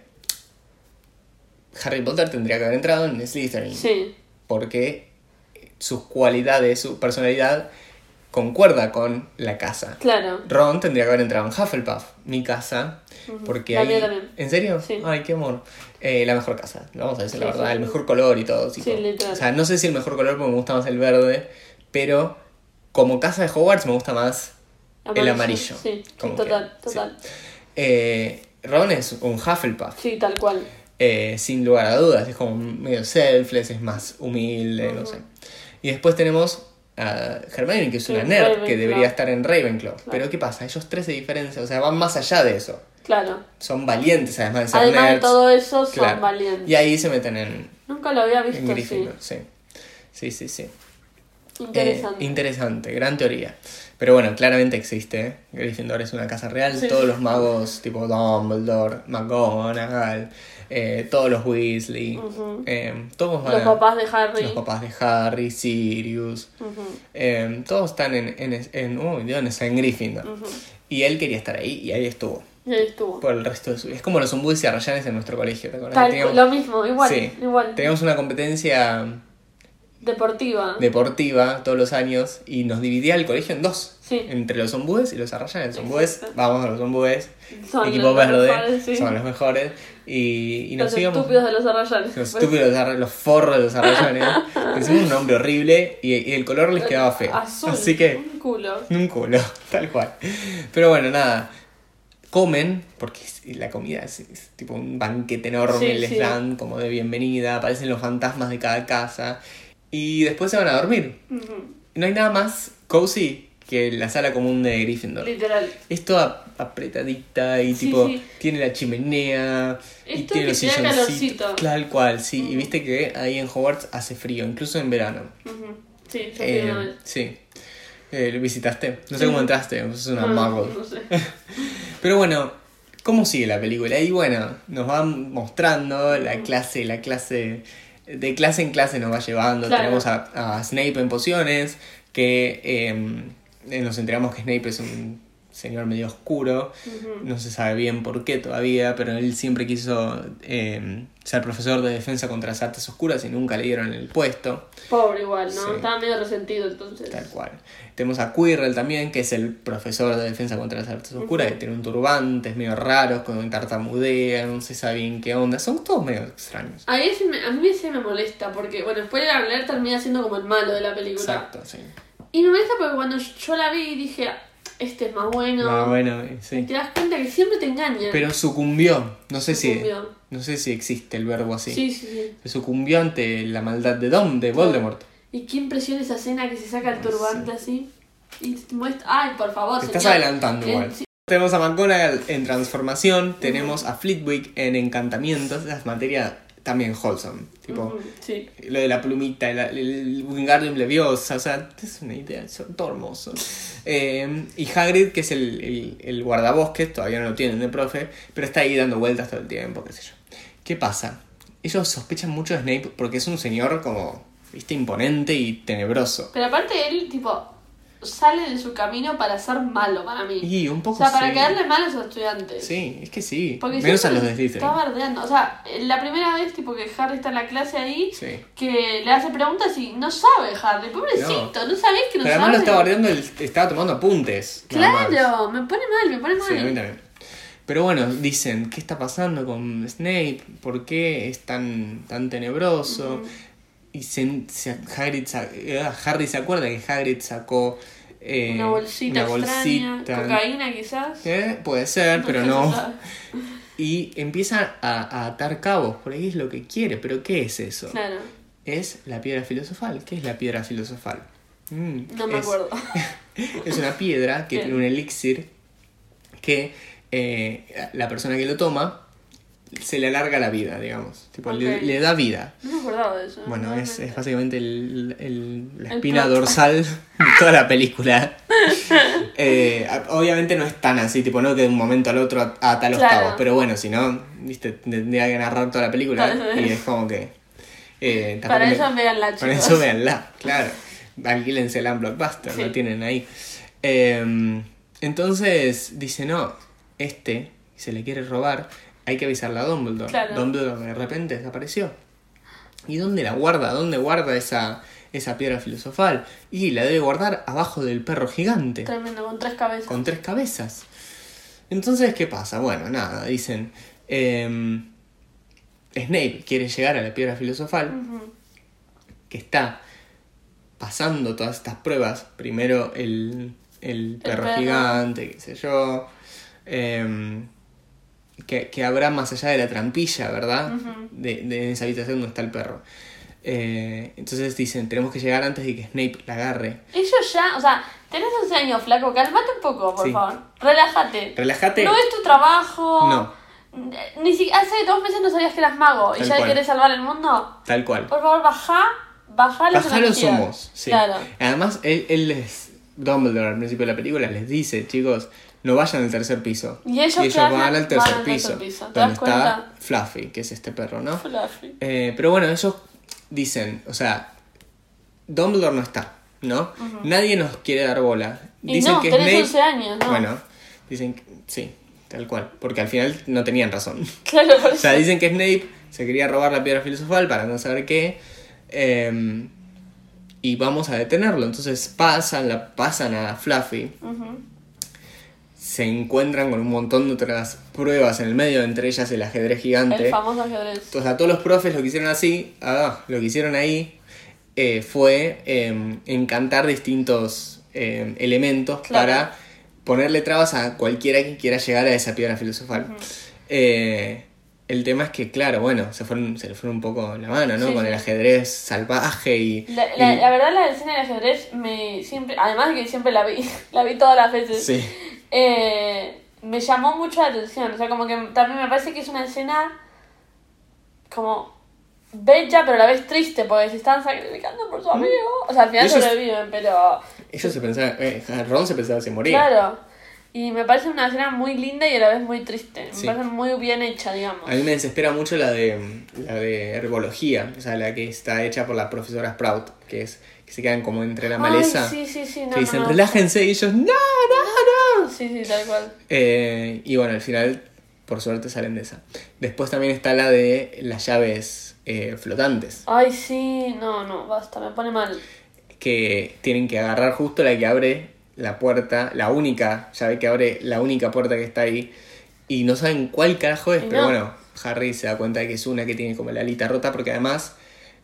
Harry Potter tendría que haber entrado en Slytherin. Sí, Porque sus cualidades, su personalidad concuerda con la casa. claro. Ron tendría que haber entrado en Hufflepuff, mi casa, porque La ahí... mía también. ¿En serio? Sí. Ay, qué amor. Eh, la mejor casa, vamos a decir la verdad, sí. el mejor color y todo. tipo. Sí, literal. O sea, no sé si el mejor color porque me gusta más el verde, pero como casa de Hogwarts me gusta más el amarillo. Sí, Como total, que- total. Eh, Ron es un Hufflepuff. Sí, tal cual. Eh, sin lugar a dudas, es como medio selfless, es más humilde, no sé. Y después tenemos a Hermione, que es una nerd, que debería estar en Ravenclaw. Pero ¿qué pasa? Ellos tres se diferencian, o sea, van más allá de eso. Claro. Son valientes, además de ser Además de todo eso, son Claro. valientes. Y ahí se meten en, Nunca lo había en visto así. Gryffindor, sí. Sí, sí, sí. Interesante. Eh, interesante, gran teoría. Pero bueno, claramente existe. Gryffindor es una casa real. Sí, todos los magos, tipo Dumbledore, McGonagall, eh, todos los Weasley, eh, todos van Los a- papás de Harry. los papás de Harry, Sirius, eh, todos están en, en, en, uy, ¿de dónde está? en Gryffindor. Y él quería estar ahí y ahí estuvo. Y ahí estuvo. Por el resto de su vida. Es como los Umbudis y Arrayanes en nuestro colegio, ¿te acuerdas? Tal- Teníamos- lo mismo, igual, Sí. igual. Teníamos una competencia Deportiva. deportiva todos los años y nos dividía el colegio en dos. Sí. Entre los ombudes y los arrayanes. Los Exacto. vamos a los ombudes. Son equipo los verde, mejores, sí. son los mejores. Y, y nos Los íbamos. estúpidos de los arrayanes. Los Pues, estúpidos, arra- los forros de los arrayanes. <laughs> Hicimos un nombre horrible y, y el color les quedaba feo. Azul. Así que, Un culo. un culo, <laughs> tal cual. Pero bueno, nada. Comen, porque la comida es, es tipo un banquete enorme, Sí, les sí. dan como de bienvenida, aparecen los fantasmas de cada casa. Y después se van a dormir. No hay nada más cozy que la sala común de Gryffindor. Literal. Es toda apretadita y Sí, tipo sí. tiene la chimenea y tiene que los silloncitos. Tal cual, sí. Y viste que ahí en Hogwarts hace frío, incluso en verano. Sí, yo Eh, una vez. sí. Eh, ¿Lo visitaste? No sé cómo entraste, es una No, muggle. No sé. <laughs> Pero bueno, ¿cómo sigue la película? Y bueno, nos van mostrando la clase, la clase, de clase en clase nos va llevando. Claro. Tenemos a, a Snape en pociones, que eh, nos enteramos que Snape es un señor medio oscuro, no se sabe bien por qué todavía, pero él siempre quiso eh, ser profesor de defensa contra las artes oscuras y nunca le dieron el puesto. Pobre igual, ¿no? Sí. Estaba medio resentido entonces. Tal cual. Tenemos a Quirrell también, que es el profesor de defensa contra las artes oscuras, que tiene un turbante, es medio raro, con tartamudea, no se sabe bien qué onda. Son todos medio extraños. Ahí sí me- a mí sí me molesta porque, bueno, después de hablar termina siendo como el malo de la película. Exacto, sí. Y me molesta porque cuando yo la vi dije, "Ah, este es más bueno. Ah, bueno, Y sí. te das cuenta que siempre te engañan. Pero sucumbió. No sé si. Sucumbió. No sé si existe el verbo así. Sí, sí, sí. Sucumbió ante la maldad de Dom, de Voldemort. Y qué impresión esa escena que se saca el turbante así. Y te muestra. Ay, por favor. Te estás señor. adelantando Eh, igual. sí. Tenemos a McGonagall en transformación, tenemos a Flitwick en encantamientos, esa es materia también wholesome. Tipo, Sí. lo de la plumita, el, el Wingardium Leviosa, o sea, es una idea, es todo hermoso. <laughs> Eh, y Hagrid, que es el, el, el guardabosques, todavía no lo tienen de profe, pero está ahí dando vueltas todo el tiempo, qué sé yo. ¿Qué pasa? Ellos sospechan mucho de Snape porque es un señor como, viste, imponente y tenebroso. Pero aparte él, tipo, sale de su camino para ser malo para mí. Y un o sea, para sí. caerle mal a esos estudiantes. Sí, es que sí. Porque Menos a los de. Está bardeando. O sea, la primera vez tipo que Harry está en la clase ahí, Sí. que le hace preguntas y no sabe Harry. Pobrecito, no, sabés que no Pero sabe. además lo estaba bardeando, él estaba tomando apuntes. Claro, me pone mal, me pone mal. Sí, a mí también. Pero bueno, dicen, ¿qué está pasando con Snape? ¿Por qué es tan, tan tenebroso? Y se, se- Hagrid eh, Harry se acuerda que Hagrid sacó eh, una bolsita una extraña, bolsita. cocaína quizás. Eh, Puede ser, pero no. Y empieza a, a atar cabos, por ahí es lo que quiere, pero ¿qué es eso? Claro, Es la piedra filosofal. ¿Qué es la piedra filosofal? Mm, no me es- acuerdo. <laughs> es una piedra que tiene un elixir que eh, la persona que lo toma se le alarga la vida, digamos. Tipo, le, da vida. No me acordaba de eso. Bueno, es, es básicamente el- el- la espina dorsal de toda la película. <laughs> Eh, obviamente no es tan así, tipo, no que de un momento al otro ata los Claro. cabos, pero bueno, si no, viste, tendría que narrar toda la película Claro. y es como que... eh, Para eso veanla, chicos. para eso véanla, claro. Alquílense la Blockbuster, Sí. lo tienen ahí. Eh, entonces dice, no, este se le quiere robar, hay que avisarle a Dumbledore. Claro. Dumbledore de repente desapareció. ¿Y dónde la guarda? ¿Dónde guarda esa, esa piedra filosofal? Y la debe guardar abajo del perro gigante, Tremendo, con tres cabezas. con tres cabezas. Entonces, ¿qué pasa? Bueno, nada, dicen... em, Snape quiere llegar a la piedra filosofal que está pasando todas estas pruebas. Primero el, el perro perro. gigante, qué sé yo. em, que, que habrá más allá de la trampilla, ¿verdad? Ujú. de, de esa habitación donde está el perro. Eh, entonces dicen, tenemos que llegar antes de que Snape la agarre. Ellos ya, o sea, tenés 11 años, flaco, calmate un poco, por Sí. favor. Relájate. Relájate. No es tu trabajo. No. Ni siquiera hace dos meses no sabías que eras mago y Tal ya cual. querés salvar el mundo. Tal cual. Por favor, baja, baja las Baja los humos. Sí. Claro. Además, él, él les. Dumbledore al principio de la película les dice, chicos, no vayan al tercer piso. Y ellos, van al tercer van al piso. tercer piso. ¿Te Donde está cuenta? Fluffy, que es este perro, ¿no? Fluffy. Eh, pero bueno, ellos dicen, o sea, Dumbledore no está, ¿no? Nadie nos quiere dar bola. Y Dicen no, que tenés Snape. 11 años, ¿no? Bueno, dicen que sí, tal cual. Porque al final no tenían razón. <laughs> Claro, por <laughs> O sea, dicen que Snape se quería robar la piedra filosofal para no saber qué. eh, y vamos a detenerlo. Entonces pasan, la, pasan a Fluffy. Ujú. Se encuentran con un montón de otras pruebas en el medio, entre ellas el ajedrez gigante. El famoso ajedrez. O sea, todos los profes lo que hicieron así, ah, lo que hicieron ahí eh, fue eh, encantar distintos eh, elementos Claro. para ponerle trabas a cualquiera que quiera llegar a esa piedra filosofal. Eh, el tema es que, claro, bueno, se, fueron, se le fueron un poco la mano, ¿no? Sí, Con sí. el ajedrez salvaje y... La, la, y- la verdad, la escena del ajedrez me siempre, además de que siempre la vi, <laughs> la vi todas las veces, Sí, eh, me llamó mucho la atención. O sea, como que también me parece que es una escena como bella, pero a la vez triste, porque se están sacrificando por su amigo. O sea, al final Ellos- sobreviven, pero ellos se pensaban, eh, Ron se pensaba que se moría. claro. Y me parece una escena muy linda y a la vez muy triste. Me parece muy bien hecha, digamos. A mí me desespera mucho la de la de herbología, o sea, la que está hecha por la profesora Sprout, que es se quedan como entre la maleza. Ay, sí, sí, sí, no, que dicen, no. relájense, y ellos, no, no, no. Sí, sí, tal cual. Eh, y bueno, al final, por suerte, salen de esa. Después también está la de las llaves eh, flotantes, Ay, sí, no, no, basta, me pone mal. que tienen que agarrar justo la que abre la puerta, la única llave que abre la única puerta que está ahí, y no saben cuál carajo es, pero no. bueno, Harry se da cuenta de que es una que tiene como la alita rota, porque además...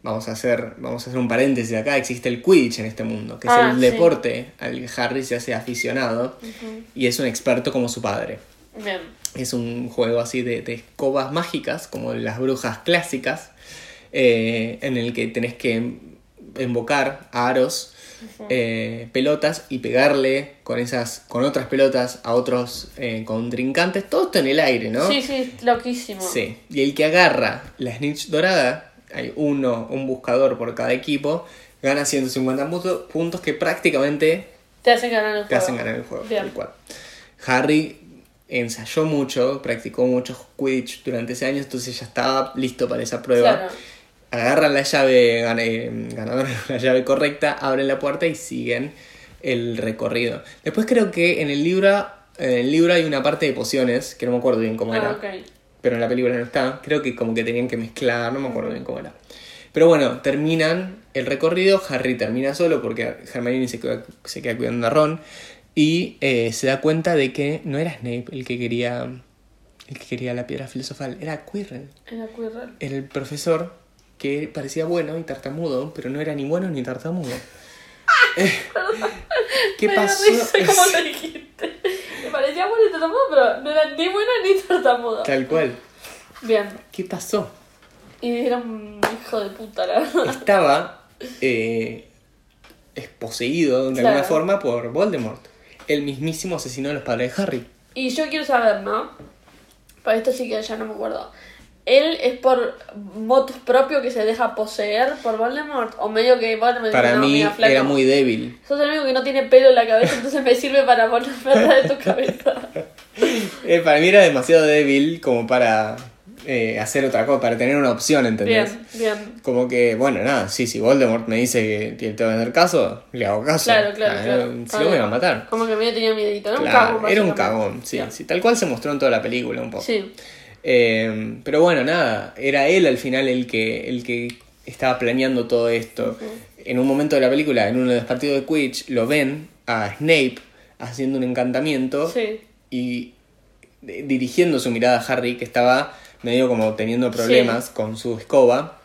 Vamos a, hacer, vamos a hacer un paréntesis acá, existe el Quidditch en este mundo, que es Ah, el sí. deporte al que Harry se hace aficionado y es un experto como su padre. Bien. Es un juego así de, de escobas mágicas, como las brujas clásicas, eh, en el que tenés que invocar aros, eh, pelotas y pegarle con esas, con otras pelotas a otros eh, contrincantes, todo esto en el aire, ¿no? Sí, sí, loquísimo. Sí. Y el que agarra la snitch dorada, hay uno, un buscador por cada equipo, gana 150 punto- puntos que prácticamente Te hacen ganar el te juego. hacen ganar el juego. Tal cual. Harry ensayó mucho, practicó mucho Quidditch durante ese año, entonces ya estaba listo para esa prueba. Claro. Agarran la llave eh, ganadora, <laughs> la llave correcta, abren la puerta y siguen el recorrido. Después creo que en el libro, en el libro hay una parte de pociones, que no me acuerdo bien cómo era, Ah, ok. Pero en la película no está. Creo que como que tenían que mezclar, no me acuerdo bien cómo era. Pero bueno, terminan el recorrido, Harry termina solo porque Hermione se queda, se queda cuidando a Ron y eh, se da cuenta de que no era Snape el que quería el que quería la piedra filosofal, era Quirrell, Era Quirrell. era el profesor que parecía bueno y tartamudo, pero no era ni bueno ni tartamudo. <laughs> Eh, ¿Qué Me pasó? cómo lo dijiste. Parecía bueno y tartamudo, pero no era ni bueno ni tartamudo. Tal cual. Bien. ¿Qué pasó? Y era un hijo de puta, la verdad. estaba eh, es poseído de Claro. alguna forma por Voldemort, el mismísimo asesino de los padres de Harry. Y yo quiero saber, ¿no? Para esto sí que ya no me acuerdo. ¿Él es por motus propio que se deja poseer por Voldemort? ¿O medio que Voldemort Para dice, "No, mí era muy débil. Sos el único que no tiene pelo en la cabeza, entonces me sirve para atrás de tu cabeza. <laughs> Eh, para mí era demasiado débil como para eh, hacer otra cosa, para tener una opción, ¿entendés? Bien, bien. Como que, bueno, nada, sí, si Voldemort me dice que tiene que hacer caso, le hago caso. Claro, claro, Ah, claro. Si no me va a matar. Como que medio tenía miedito. Era un Claro, cagón. era un cagón, sí, sí, tal cual se mostró en toda la película un poco. Sí. Eh, pero bueno, nada, era él al final el que, el que estaba planeando todo esto. En un momento de la película, en uno de los partidos de Quidditch, lo ven a Snape haciendo un encantamiento Sí. y eh, dirigiendo su mirada a Harry, que estaba medio como teniendo problemas con su escoba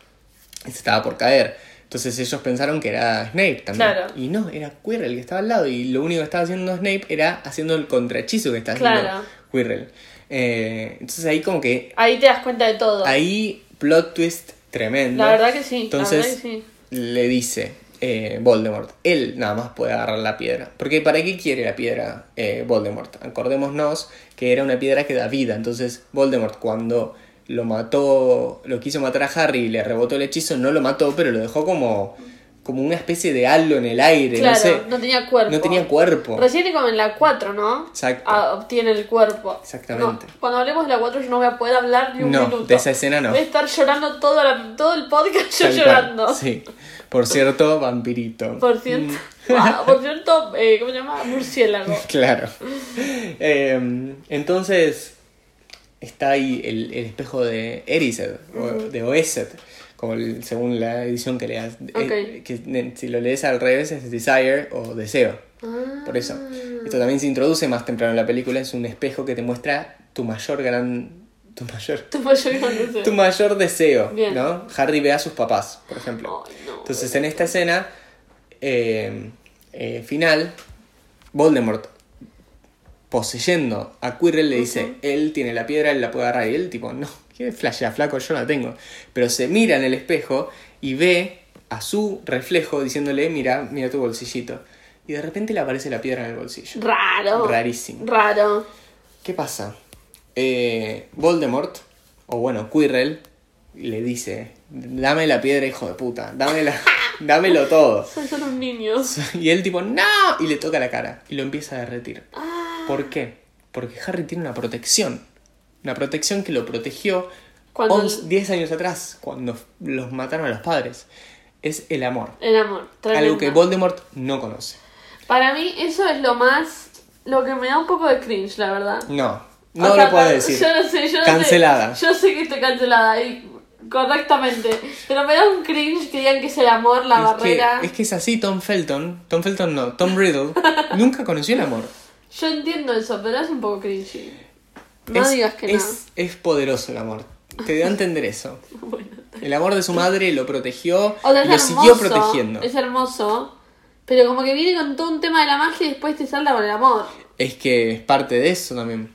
y se estaba por caer. Entonces ellos pensaron que era Snape también. Claro. Y no, era Quirrell que estaba al lado. Y lo único que estaba haciendo Snape era haciendo el contrahechizo que está haciendo Claro. Quirrell. Eh, entonces ahí como que Ahí te das cuenta de todo. Ahí, plot twist tremendo. La verdad que sí. Entonces, la verdad que sí. le dice eh, Voldemort, él nada más puede agarrar la piedra. Porque ¿para qué quiere la piedra eh, Voldemort? Acordémonos que era una piedra que da vida. Entonces, Voldemort cuando lo mató, lo quiso matar a Harry y le rebotó el hechizo, no lo mató, pero lo dejó como, como una especie de halo en el aire. Claro, no sé. no tenía cuerpo. No tenía cuerpo. Recién como en la 4, ¿no? Exacto. Ah, obtiene el cuerpo. Exactamente. No, cuando hablemos de la 4 yo no voy a poder hablar ni un No, minuto. de esa escena no. Voy a estar llorando todo, la- todo el podcast yo Tal cual, llorando. Sí. Por cierto, vampirito. Por cierto, Ah, <laughs> por cierto eh, ¿cómo se llama? Murciélago. <laughs> Claro. Eh, entonces está ahí el, el espejo de Erised, o de Oesed, como el- según la edición que leas. Eh, que si lo lees al revés es Desire o Deseo. Ah. Por eso. Esto también se introduce más temprano en la película. Es un espejo que te muestra tu mayor gran. Tu mayor. Tu y con ese. Tu mayor deseo, Bien. ¿no? Harry ve a sus papás, por ejemplo. No. Entonces en esta escena eh, eh, final, Voldemort poseyendo a Quirrell le dice, él tiene la piedra, él la puede agarrar. Y él tipo, no, qué flashea, flaco, yo la tengo. Pero se mira en el espejo y ve a su reflejo diciéndole, mira, mira tu bolsillito. Y de repente le aparece la piedra en el bolsillo. Raro. Rarísimo. Raro. ¿Qué pasa? Eh, Voldemort, o bueno, Quirrell, le dice, dame la piedra, hijo de puta, dámela, <laughs> dámelo todo. Son solo niños. <laughs> Y él tipo, no, y le toca la cara y lo empieza a derretir. Ah, ¿Por qué? Porque Harry tiene una protección. Una protección que lo protegió Cuando 11 10 años atrás, cuando los mataron a los padres. Es el amor. el amor. tremendo. Algo que Voldemort no conoce. Para mí eso es lo más... Lo que me da un poco de cringe, la verdad. No, no O sea, lo puedo decir. Yo no sé, yo no Cancelada. sé. Yo sé que estoy cancelada y correctamente. Pero me da un cringe que digan que es el amor, la Es barrera. que, es que es así, Tom Felton. Tom Felton no, Tom Riddle <laughs> nunca conoció el amor. Yo entiendo eso, pero es un poco cringy. No es, digas que es, es poderoso el amor. Te da a entender eso. <laughs> El amor de su madre lo protegió no. O sea, y lo siguió protegiendo. Es hermoso. Pero como que viene con todo un tema de la magia y después te salta con el amor. Es que es parte de eso también.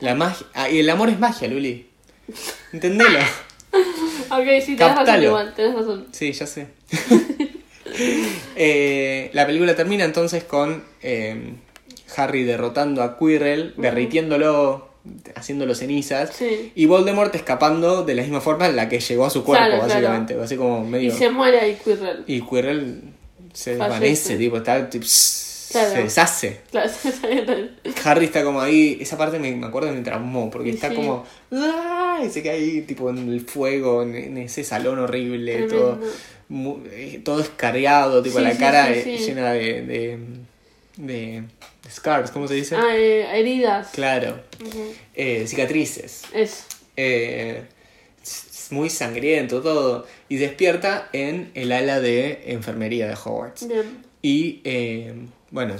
La magia. ah, y el amor es magia, Luli. Entendelo. <laughs> Ok, sí, tenés razón igual, tenés razón. Sí, ya sé. <laughs> Eh, la película termina entonces con eh, Harry derrotando a Quirrell, derritiéndolo, haciéndolo cenizas, Sí. y Voldemort escapando de la misma forma en la que llegó a su cuerpo, Claro, claro. básicamente. Así como Y se muere ahí Quirrell. Y Quirrell se Fallece. desvanece, tipo, está, tipo, Claro. <laughs> se deshace. Harry está como ahí, esa parte me, me acuerdo me traumó, porque Y está sí. como, ¡ah! y se cae ahí, tipo, en el fuego, en, en ese salón horrible, Tremendo. todo, eh, todo escareado, tipo, Sí, la cara llena de, de, de, de scars, ¿cómo se dice? Ah, eh, heridas. Claro. Eh, cicatrices. Es. Eh, es muy sangriento todo. Y despierta en el ala de enfermería de Hogwarts. Bien. Y eh, bueno,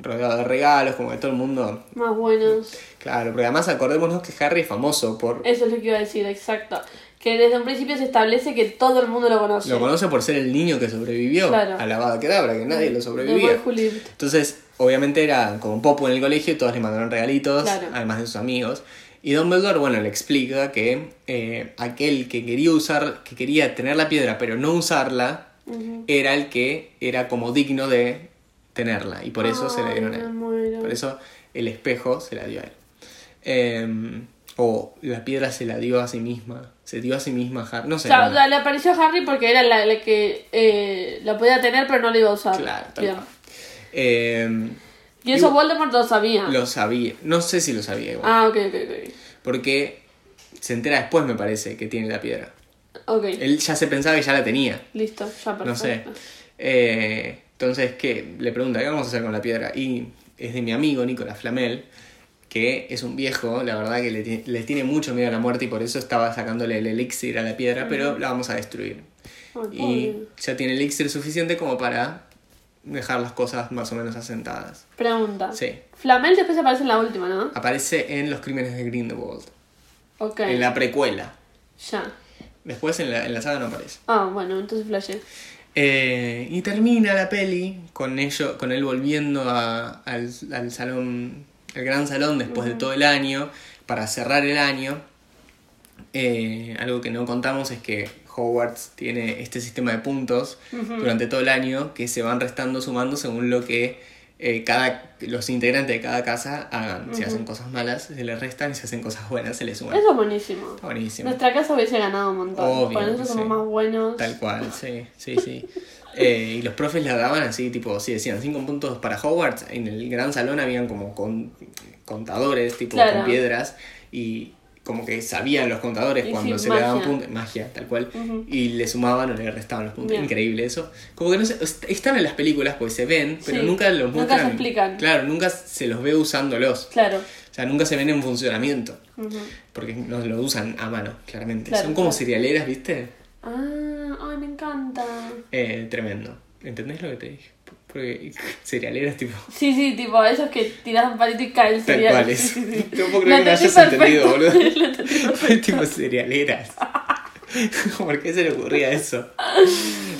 rodeado de regalos, como que todo el mundo. Más buenos. Claro, porque además acordémonos que Harry es famoso por. Eso es lo que iba a decir, exacto. Que desde un principio se establece que todo el mundo lo conoce. Lo conoce por ser el niño que sobrevivió Claro. a la Avada Kedavra, que nadie lo sobrevivía. Entonces, obviamente era como popo en el colegio y todos le mandaron regalitos, Claro. además de sus amigos. Y Dumbledore, bueno, le explica que eh, aquel que quería usar, que quería tener la piedra pero no usarla, era el que era como digno de tenerla. Y por eso se la dieron a él. Por eso el espejo se la dio a él. Eh, o la piedra se la dio a sí misma. Se dio a sí misma a Harry. No O sé. sea, bueno. le apareció a Harry porque era la, la que eh, la podía tener pero no la iba a usar. Claro, cual. Eh, Y eso Voldemort lo sabía. lo sabía. No sé si lo sabía igual. Ah, ok, ok, ok. Porque se entera después, me parece, que tiene la piedra. Ok, Él ya se pensaba que ya la tenía. listo, ya perfecto. No sé. Eh, entonces, ¿qué? Le pregunta, ¿qué vamos a hacer con la piedra? Y es de mi amigo Nicolás Flamel, que es un viejo, la verdad que le, ti- le tiene mucho miedo a la muerte y por eso estaba sacándole el elixir a la piedra, pero la vamos a destruir. Y ya tiene elixir suficiente como para dejar las cosas más o menos asentadas. Pregunta. Sí. Flamel después aparece en la última, ¿no? Aparece en Los Crímenes de Grindelwald, Ok. en la precuela. Ya. Después en la, en la saga no aparece. Ah, bueno, entonces flashé. Eh, y termina la peli con ello, con él volviendo a- al, al salón, al gran salón después de todo el año, para cerrar el año. Eh, algo que no contamos es que Hogwarts tiene este sistema de puntos durante todo el año que se van restando, sumando según lo que eh, cada, los integrantes de cada casa hagan. Si hacen cosas malas, se les restan, y si hacen cosas buenas, se les suman. Eso es buenísimo. Está buenísimo. Nuestra casa hubiese ganado un montón. Obvio, Por sí. somos más buenos. Tal cual, sí, sí, sí. <laughs> Eh, y los profes la daban así, tipo, sí, decían 5 puntos para Hogwarts. En el gran salón habían como con, contadores, tipo, Claro. con piedras. Y como que sabían los contadores Y cuando sí, se le daban puntos. Magia, tal cual. Y le sumaban o le restaban los puntos. Bien. Increíble eso. Como que no sé, est- están en las películas porque se ven, pero Sí, nunca los nunca muestran. se explican. Claro, nunca se los ve usándolos. Claro. O sea, nunca se ven en funcionamiento. Porque no lo usan a mano, claramente. Claro, Son como claro. cerealeras, ¿viste? Ah, ay, me encanta. Eh, tremendo. ¿Entendés lo que te dije? Porque cerealeras tipo... Sí, sí, tipo, esos que tiras un palito y cae el Tal cereal. cual es. Sí, sí, sí. No puedo creer que me hayas entendido, boludo. <laughs> <laughs> Tipo cerealeras. <laughs> ¿Por qué se le ocurría eso?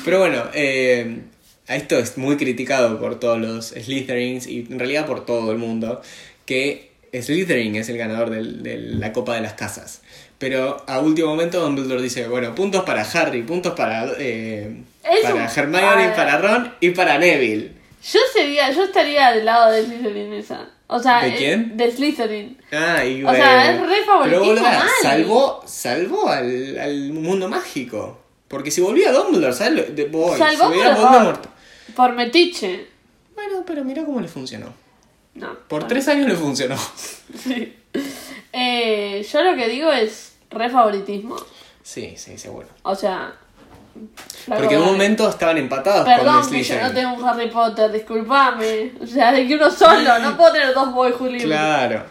Pero bueno, eh, esto es muy criticado por todos los Slytherins y en realidad por todo el mundo, que Slytherin es el ganador de la Copa de las Casas. Pero a último momento Dumbledore dice, bueno, puntos para Harry, puntos para, eh, para un- Hermione, Ah. para Ron y para Neville. Yo sería, yo estaría del lado de Slytherin esa. O sea, ¿De eh, quién? De Slytherin. Ah, y O sea, es re favoritismo Pero boluda, mal. salvó, salvó al, al mundo mágico. Porque si volvía Dumbledore, ¿sabes? De, boy, Salvó si por Voldemort. Por metiche. Bueno, pero mira cómo le funcionó. No. Por bueno, tres años le funcionó. <laughs> Sí. Eh, yo lo que digo es re favoritismo. Sí, sí, seguro. O sea. Porque en un momento estaban empatados Perdón con que yo no tengo un Harry Potter, disculpame. O sea, de que uno solo, no puedo tener dos Boy Live. Claro.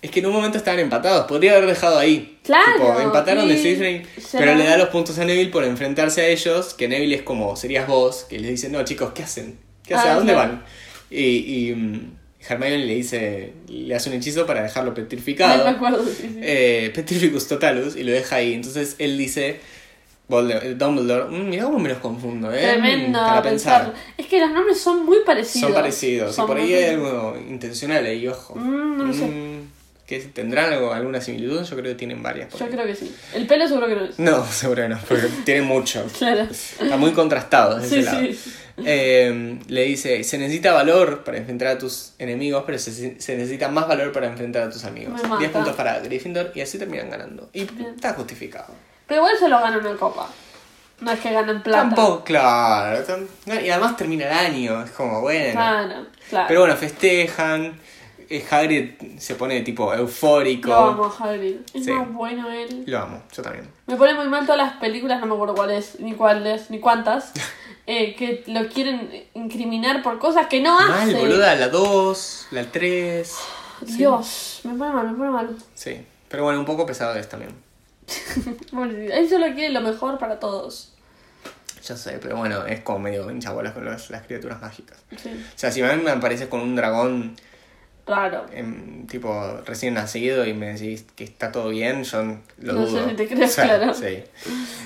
Es que en un momento estaban empatados. Podría haber dejado ahí. Claro, Tipo, empataron de Slytherin. Pero le da los puntos a Neville por enfrentarse a ellos. Que Neville es como, serías vos. Que les dice, no chicos, ¿qué hacen? ¿Qué hacen? Ah, ¿A dónde claro. van? Y, y mm, Hermione le dice, le hace un hechizo para dejarlo petrificado. No me acuerdo. eh, Petrificus Totalus y lo deja ahí. Entonces él dice, Volde- Dumbledore, "Mm, mira cómo me los confundo, ¿eh? Tremendo Mm, para pensar. Es que los nombres son muy parecidos. Son parecidos. Son y por ahí hay algo intencional ahí, ojo. Mm, no lo sé. Mm, ¿Que tendrán algo, alguna similitud? Yo creo que tienen varias. Yo ahí. creo que sí. El pelo seguro que no es. No, <laughs> seguro que no, porque tienen mucho. <laughs> Claro. Está muy contrastado de Sí, ese lado. sí. Eh, le dice, se necesita valor para enfrentar a tus enemigos, pero se, se necesita más valor para enfrentar a tus amigos. Me mata. 10 puntos para Gryffindor y así terminan ganando. Y Bien. está justificado. Pero igual se lo ganan una copa. No es que ganan plata. Tampoco, claro. Y además termina el año, es como bueno. Claro, claro. Pero bueno, festejan. eh, Hagrid se pone tipo eufórico. Lo amo Hagrid. Es Sí. más bueno él. Lo amo, yo también. Me pone muy mal todas las películas, no me acuerdo cuáles, ni cuáles, ni cuántas. <laughs> eh, que lo quieren incriminar por cosas que no Mal, hace. boluda, la 2, la 3. Dios, me pone mal, me pone mal. Sí, pero bueno, un poco pesado es también. <laughs> Bueno, Él solo quiere lo mejor para todos. Ya sé, pero bueno, es como medio hinchabolas con las, las criaturas mágicas. Sí. O sea, si a mí me apareces con un dragón Raro. em, tipo recién nacido y me decís que está todo bien, yo lo No sé dudo. si te creo, <laughs> claro. Sí.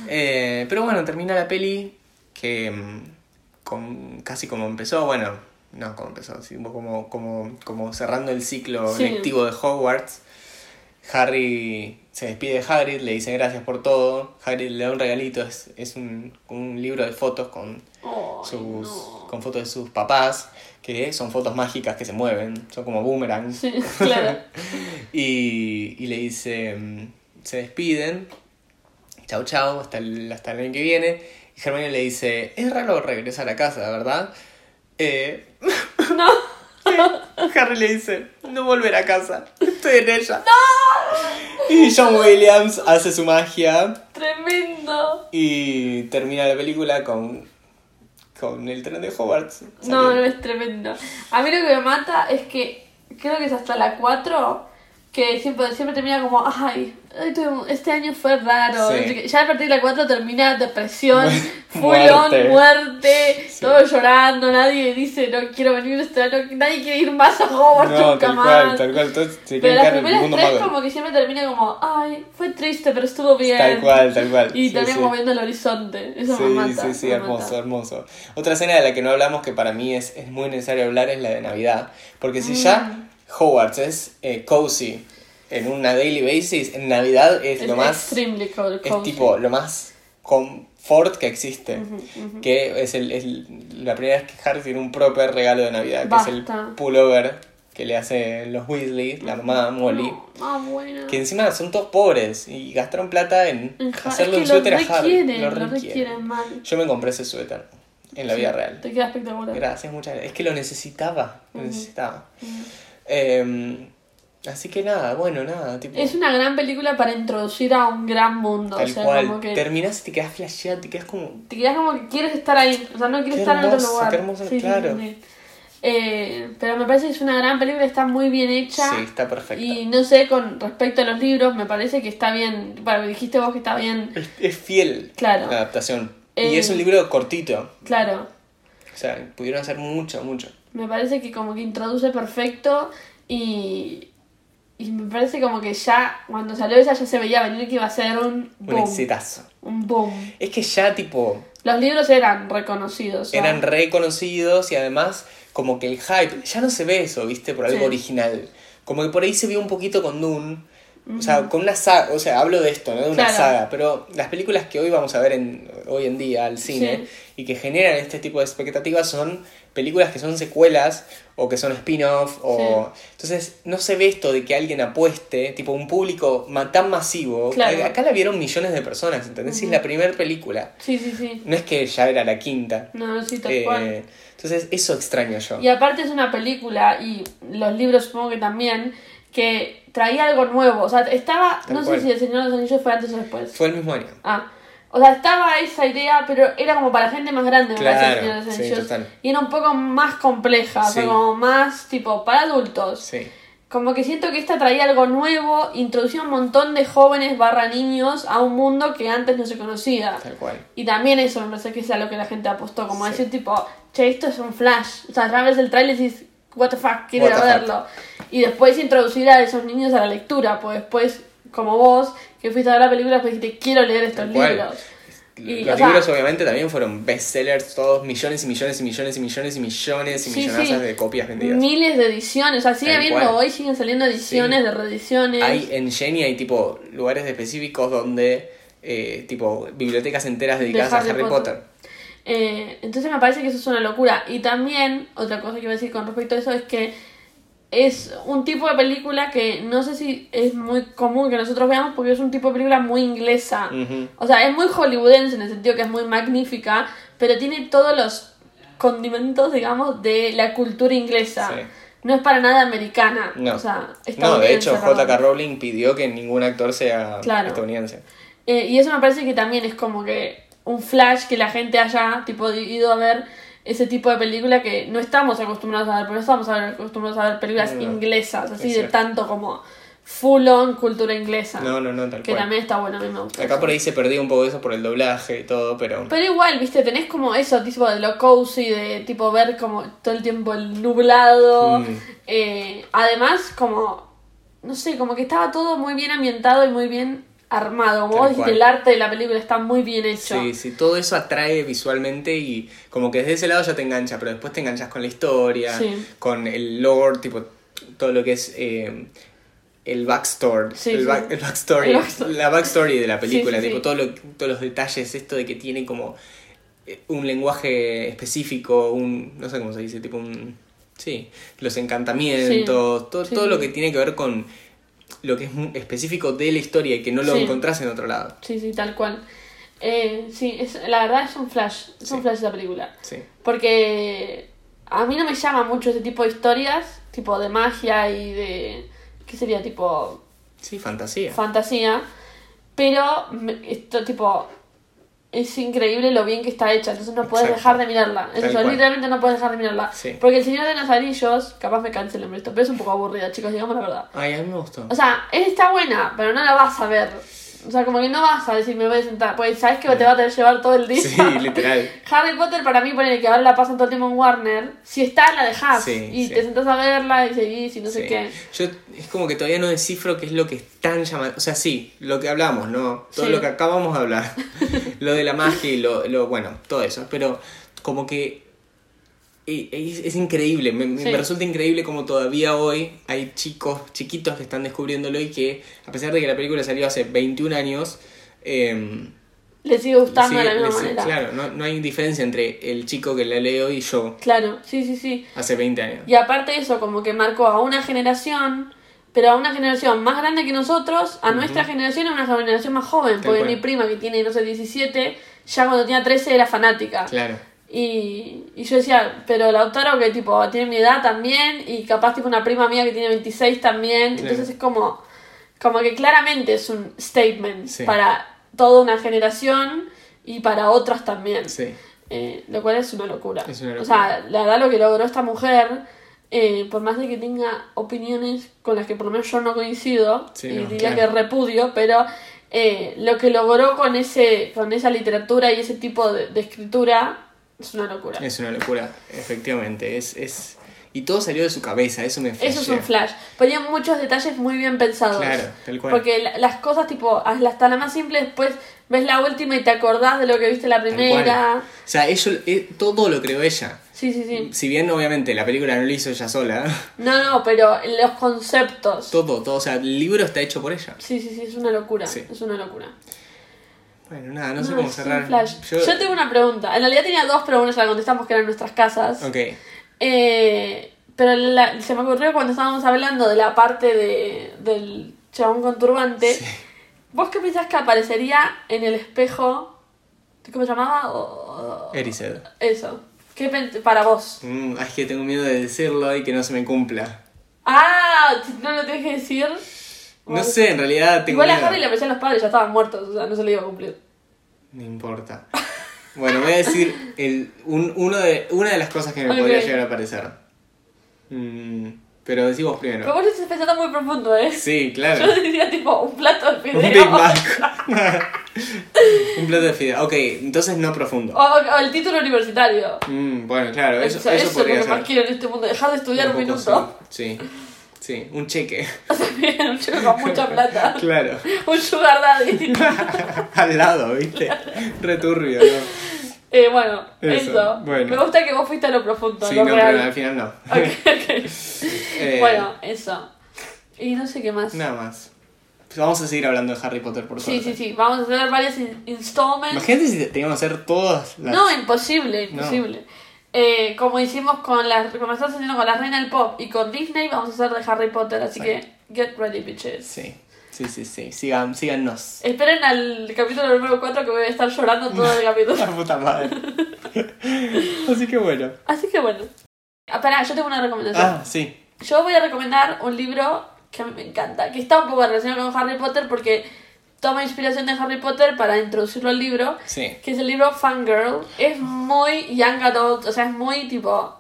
Eh, pero bueno, termina la peli que em, con, casi como empezó, bueno, no como empezó, sino como, como, como cerrando el ciclo Sí. lectivo de Hogwarts. Harry se despide de Hagrid, le dice gracias por todo. Hagrid le da un regalito, es, es un, un libro de fotos con, sus, no. con fotos de sus papás, que son fotos mágicas que se mueven, son como boomerangs. Sí, claro. <laughs> y, y le dice, mm, se despiden, chao chao, hasta el, hasta el año que viene. Y Hermione le dice, es raro regresar a casa, ¿verdad? Eh, <laughs> No. Harry le dice, no volver a casa, estoy en ella. Y John Williams hace su magia Tremendo. y termina la película con, con el tren de Hogwarts. No, no es tremendo. A mí lo que me mata es que creo que es hasta la 4 que siempre, siempre termina como, ay, tuve- este año fue raro. Sí. Ya a partir de la 4 termina depresión, <laughs> full Muerte. on, muerte, todo llorando, nadie dice, no quiero venir este año, nadie quiere ir más a Hogwarts No, nunca tal más. cual, tal cual. Entonces se Pero las primeras mundo tres como que siempre termina como, ay, fue triste, pero estuvo bien. Tal cual, tal cual. Y Sí, también sí. moviendo el horizonte. Eso Sí, me mata. sí, sí, me hermoso, mata. hermoso. Otra escena de la que no hablamos que para mí es, es muy necesario hablar es la de Navidad. Porque si Mm. ya Hogwarts es eh, cozy en una daily basis, en Navidad es, Es lo más. cold, Es cozy. tipo lo más confort que existe. Ujú, ujú. Que es, el, es la primera vez que Harry tiene un proper regalo de Navidad, que es el Basta. pullover que le hace los Weasley, la mamá Molly. No, ah, bueno. Que encima son todos pobres y gastaron plata en Ja- hacerle es un que lo suéter a Harry. Lo requieren. requieren mal. Yo me compré ese suéter en la vida real. Te queda espectacular. Gracias, muchas gracias. Es que lo necesitaba, lo Ujú. necesitaba. Ujú. Eh, así que nada, bueno, nada, tipo... Es una gran película para introducir a un gran mundo. tal o sea, cual, como que terminás y te quedas flasheado, te quedas como... te quedas como que quieres estar ahí. O sea, no quieres estar en otro lugar. qué hermoso, Sí, sí, claro. sí, sí. Eh, pero me parece que es una gran película, está muy bien hecha. Sí, está perfecta. Y no sé, con respecto a los libros, me parece que está bien. Bueno, dijiste vos que está bien. Es, es fiel Claro. la adaptación. Eh, Y es un libro cortito. Claro. O sea, pudieron hacer mucho, mucho. Me parece que como que introduce perfecto y, y me parece como que ya cuando salió esa ya se veía venir que iba a ser un Un boom. exitazo. Un boom. Es que ya, tipo, Los libros eran reconocidos. eran reconocidos y además como que el hype, ya no se ve eso, viste, por algo Sí. original. Como que por ahí se vio un poquito con Dune. O sea, con una saga, o sea, hablo de esto, ¿no? De una Claro. saga, pero las películas que hoy vamos a ver en, hoy en día al cine Sí. y que generan este tipo de expectativas son películas que son secuelas o que son spin-off o... Entonces, no se ve esto de que alguien apueste, tipo un público tan masivo. Claro. Acá la vieron millones de personas, ¿entendés? Si Es la primera película. Sí, sí, sí. No es que ya era la quinta. No, sí, tal Eh, cual. entonces, eso extraño yo. Y aparte es una película, y los libros supongo que también, que traía algo nuevo. O sea, estaba, Tal no cual. sé si El Señor de los Anillos fue antes o después. Fue el mismo año. Ah, o sea, estaba esa idea, pero era como para gente más grande, me Claro, parece, El Señor de los sí, total. y era un poco más compleja, o sea, Sí. como más tipo para adultos. Sí. Como que siento que esta traía algo nuevo, introducía un montón de jóvenes barra niños a un mundo que antes no se conocía. Tal cual. Y también eso me parece que es a lo que la gente apostó, como Sí. decir tipo, che, esto es un flash. O sea, ya ves el trailer y dices, what the fuck, quiero a verlo. Y después introducir a esos niños a la lectura, pues después, como vos, que fuiste a ver la película, pues dijiste, quiero leer estos libros. Y, Los sea, libros obviamente también fueron bestsellers, todos millones y millones y millones y millones y millones y Sí, millonazas sí. de copias vendidas. Miles de ediciones, o sea, sigue habiendo hoy, siguen saliendo ediciones Sí. de reediciones. Hay en Jenny hay tipo lugares específicos donde eh, tipo bibliotecas enteras dedicadas Harry a Harry Potter. Potter. Eh, entonces me parece que eso es una locura. Y también, otra cosa que iba a decir con respecto a eso es que es un tipo de película que no sé si es muy común que nosotros veamos porque es un tipo de película muy inglesa. O sea, es muy hollywoodense en el sentido que es muy magnífica, pero tiene todos los condimentos, digamos, de la cultura inglesa. Sí. No es para nada americana. No. O sea, No, de hecho. J.K. Rowling pidió que ningún actor sea Claro. estadounidense. Eh, y eso me parece que también es como que un flash que la gente haya tipo ido a ver ese tipo de película que no estamos acostumbrados a ver, pero no estamos acostumbrados a ver películas No, no. inglesas, así de cierto. tanto como full on cultura inglesa. No, no, no, tal que cual. también está bueno, a mí me gusta. Acá eso. por ahí se perdió un poco eso por el doblaje y todo, pero... Pero igual, viste, tenés como eso, tipo de lo cozy, de tipo ver como todo el tiempo el nublado. Mm. Eh, además, como, no sé, como que estaba todo muy bien ambientado y muy bien armado. Como vos el arte de la película está muy bien hecho. Sí, sí, todo eso atrae visualmente y como que desde ese lado ya te engancha, pero después te enganchas con la historia, Sí. con el lore, tipo todo lo que es eh, el backstory, Sí, el, sí. back- el backstory, El backstory. la backstory de la película, tipo todo lo- todos los detalles, esto de que tiene como eh, un lenguaje específico, un, no sé cómo se dice, tipo un, sí, los encantamientos, todo, todo lo que tiene que ver con lo que es específico de la historia y que no lo Sí. encontrás en otro lado. Sí, sí, tal cual. Eh, sí, es, la verdad es un flash, es un Sí. flash esa película. Sí. Porque a mí no me llama mucho ese tipo de historias, tipo de magia y de... ¿Qué sería? Tipo Sí, fantasía. fantasía, pero me- esto tipo es increíble lo bien que está hecha, entonces no puedes dejar de mirarla. Tal eso, cual. literalmente no puedes dejar de mirarla. Sí. Porque el Señor de los Anillos, capaz me cancelen esto, pero es un poco aburrida, chicos, digamos la verdad. Ay, a mí me gustó. O sea, está buena, pero no la vas a ver. O sea, como que no vas a decir me voy a sentar, pues sabes que te va a tener que llevar todo el día. Sí, literal. <laughs> Harry Potter para mí, ponele que ahora la pasan todo el tiempo en Warner. Si está, la dejas. Sí, y sí. te sentás a verla y seguís y no sé Sí. qué. Yo es como que todavía no descifro qué es lo que es tan llamativo. O sea, sí, lo que hablamos, ¿no? Todo lo que acabamos de hablar. <laughs> lo de la magia y lo, lo- bueno, todo eso. Pero como que eh, es, es increíble. Me, me- Sí. me resulta increíble como todavía hoy hay chicos, chiquitos que están descubriéndolo y que, a pesar de que la película salió hace 21 años, eh, Le sigue gustando de la misma manera. Claro, no, no hay diferencia entre el chico que la leo y yo Claro, sí, sí, sí. hace 20 años. Y aparte eso, como que marcó a una generación, pero a una generación más grande que nosotros, a nuestra generación a una generación más joven. Porque mi prima, que tiene, no sé, 17, ya cuando tenía 13 era fanática. Claro. Y, y yo decía, pero Lautaro que tipo tiene mi edad también, y capaz tipo una prima mía que tiene 26 también. Claro. Entonces es como, como que claramente es un statement Sí. para toda una generación y para otras también. Sí. Eh, lo cual es una locura. Es una O sea, la verdad lo que logró esta mujer, eh, por más de que tenga opiniones con las que por lo menos yo no coincido, Sí, y no, diría claro. que repudio, pero eh, lo que logró con ese con esa literatura y ese tipo de, de escritura es una locura. Es una locura, efectivamente. Es, es... Y todo salió de su cabeza, eso me Eso es flashea. un flash. Ponía muchos detalles muy bien pensados. Claro, tal cual. Porque la- las cosas, tipo, hasta la más simple, después ves la última y te acordás de lo que viste la primera. O sea, ello, eh, todo lo creó ella. Sí, sí, sí. Si bien, obviamente, la película no lo hizo ella sola, No, no, pero los conceptos. todo, todo, o sea, el libro está hecho por ella. Sí, sí, sí, es una locura. Sí. Es una locura. Bueno, nada, no, sé cómo cerrar. flash. Yo... tengo una pregunta. En realidad tenía dos, pero una ya la contestamos que eran nuestras casas. Ok, Eh, pero la- se me ocurrió cuando estábamos hablando de la parte de, del chabón con turbante. Sí. ¿Vos qué pensás que aparecería en el espejo? ¿Cómo se llamaba? O- Erised. Eso. ¿Qué para vos? Mm, es que tengo miedo de decirlo y que no se me cumpla. Ah, no lo tenés que decir. No sé, en realidad tengo Igual a miedo. Harry le aparecían los padres, ya estaban muertos, o sea, no se le iba a cumplir. No importa. Bueno, voy a decir el, un, uno de, una de las cosas que me <laughs> podría llegar a aparecer. Mm, pero decimos Pero primero. vos lo estás pensando muy profundo, ¿eh? Sí, <laughs> claro. Yo diría tipo un plato de Un fideos. Big Mac. <laughs> un plato de fideo. Ok, entonces no profundo. O, o el título universitario. Mm, bueno, claro, eso, Eso, eso, eso es lo podría que ser. más quiero en este mundo. Dejar de estudiar un, minuto. Sí, sí, un cheque. <laughs> También, un chico con mucha plata. claro. un sugar daddy. Al lado, ¿viste? Returbio, ¿no? Eh, bueno, Eso, eso. bueno. Me gusta que vos fuiste a lo profundo, Sí, lo no, real. pero al final no. <laughs> Ok, ok. <laughs> Eh, Bueno, eso. Y no sé qué más. Nada más. Pues vamos a seguir hablando de Harry Potter por sí, suerte. sí, sí. Vamos a hacer varias in- installments. Imagínate si teníamos que hacer todas las. No, imposible, No. imposible. Eh, como hicimos con las, como estamos haciendo con la Reina del Pop y con Disney, vamos a hacer de Harry Potter, así que get ready, bitches. Sí, sí, sí, sí. Sigan, síganos. Esperen al capítulo número 4 que voy a estar llorando todo el capítulo. <laughs> La puta madre. <laughs> Así que bueno. Así que bueno. Ah, pará, yo tengo una recomendación. Ah, sí. Yo voy a recomendar un libro que a mí me encanta, que está un poco relacionado con Harry Potter porque toma inspiración de Harry Potter para introducirlo al libro, Sí. que es el libro Fangirl. Es muy young adult, o sea, es muy tipo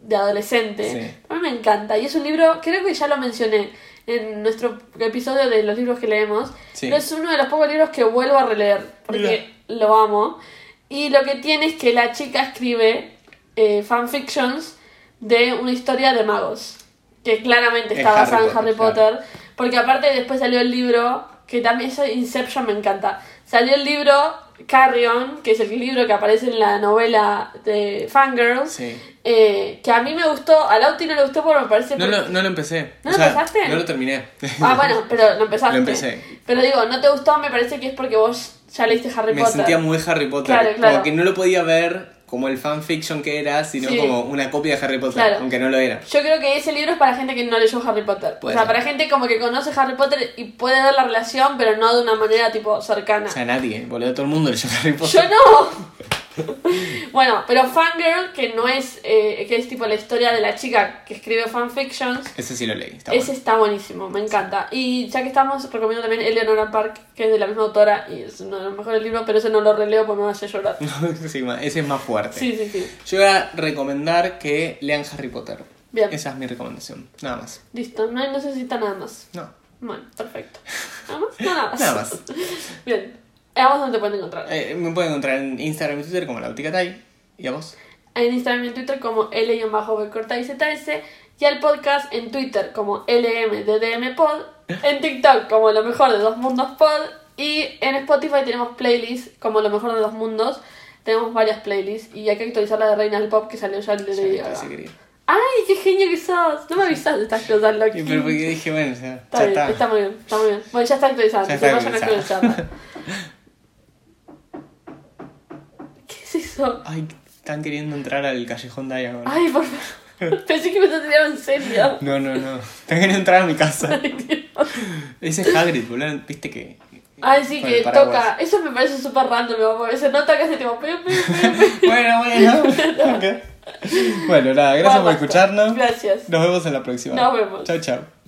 de adolescente. Sí. A mí me encanta. Y es un libro, creo que ya lo mencioné en nuestro episodio de los libros que leemos. Sí. Pero es uno de los pocos libros que vuelvo a releer, porque lo amo. Y lo que tiene es que la chica escribe eh, fanfictions de una historia de magos. Que claramente Es está basada en Harry Potter. Porque aparte después salió el libro, que también eso Inception me encanta. Salió el libro Carrion, que es el libro que aparece en la novela de Fangirls. Sí. eh, que a mí me gustó, a Lauti no le gustó porque me parece... No lo, no lo empecé. ¿No O lo sea, empezaste? No lo terminé. Ah, bueno, pero lo empezaste. <laughs> Lo empecé. Pero digo, no te gustó, me parece que es porque vos ya leíste Harry Me Potter. sentía muy Harry Potter. Claro, claro. Como que no lo podía ver como el fanfiction que era, sino Sí. como una copia de Harry Potter, Claro. aunque no lo era. Yo creo que ese libro es para gente que no leyó Harry Potter. Puede o sea, ser. para gente como que conoce Harry Potter y puede ver la relación, pero no de una manera tipo cercana. O sea, nadie, boludo, todo el mundo leyó Harry Potter. Yo no. <laughs> <laughs> bueno, pero Fangirl, que no es, eh, que es tipo la historia de la chica que escribe fanfictions, Ese sí lo leí, está ese bueno. está buenísimo, me encanta. Y ya que estamos, recomiendo también Eleanor Park, que es de la misma autora y es uno de los mejores libros, pero ese no lo releo porque me hace llorar. <laughs> Sí, ese es más fuerte. Sí, sí, sí. Yo voy a recomendar que lean Harry Potter. Bien. Esa es mi recomendación. Nada más. Listo, no necesita nada más. No. Bueno, perfecto. ¿Nada más? No, nada más. Nada más. <laughs> Bien. ¿A vos dónde te pueden encontrar? Eh, me pueden encontrar en Instagram y Twitter como Lauticatay. ¿Y a vos? En Instagram y en Twitter como L-Corta y al podcast en Twitter como LMDDMPod. En TikTok como Lo Mejor de Dos Mundos Pod. Y en Spotify tenemos playlists como Lo Mejor de Dos Mundos. Tenemos varias playlists. Y hay que actualizar la de Reinas del Pop que salió ya el de Ya, sí. ¡Ay, qué genio que sos! No me avisas de estas cosas, Loki. Pero porque dije, bueno, sea, Está ya bien, está. está. muy bien, está muy bien. Bueno, ya está actualizada, Ya está vayan <laughs> a actualizada. actualizarla. ¿Qué es eso? Ay, están queriendo entrar al Callejón Diagon. Ay, por favor. <laughs> Pensé que me tirando en serio. No, no, no. Están queriendo entrar a mi casa. Ay, Dios. Ese es Hagrid, boludo. Viste que. Ay, sí, que toca. Eso me parece súper random, mi amor. Ese nota que hace tipo. <laughs> Bueno, bueno. <laughs> Ok. Bueno, nada, gracias Bueno, por escucharnos. Gracias. Nos vemos en la próxima. Nos vemos. Chao, chao.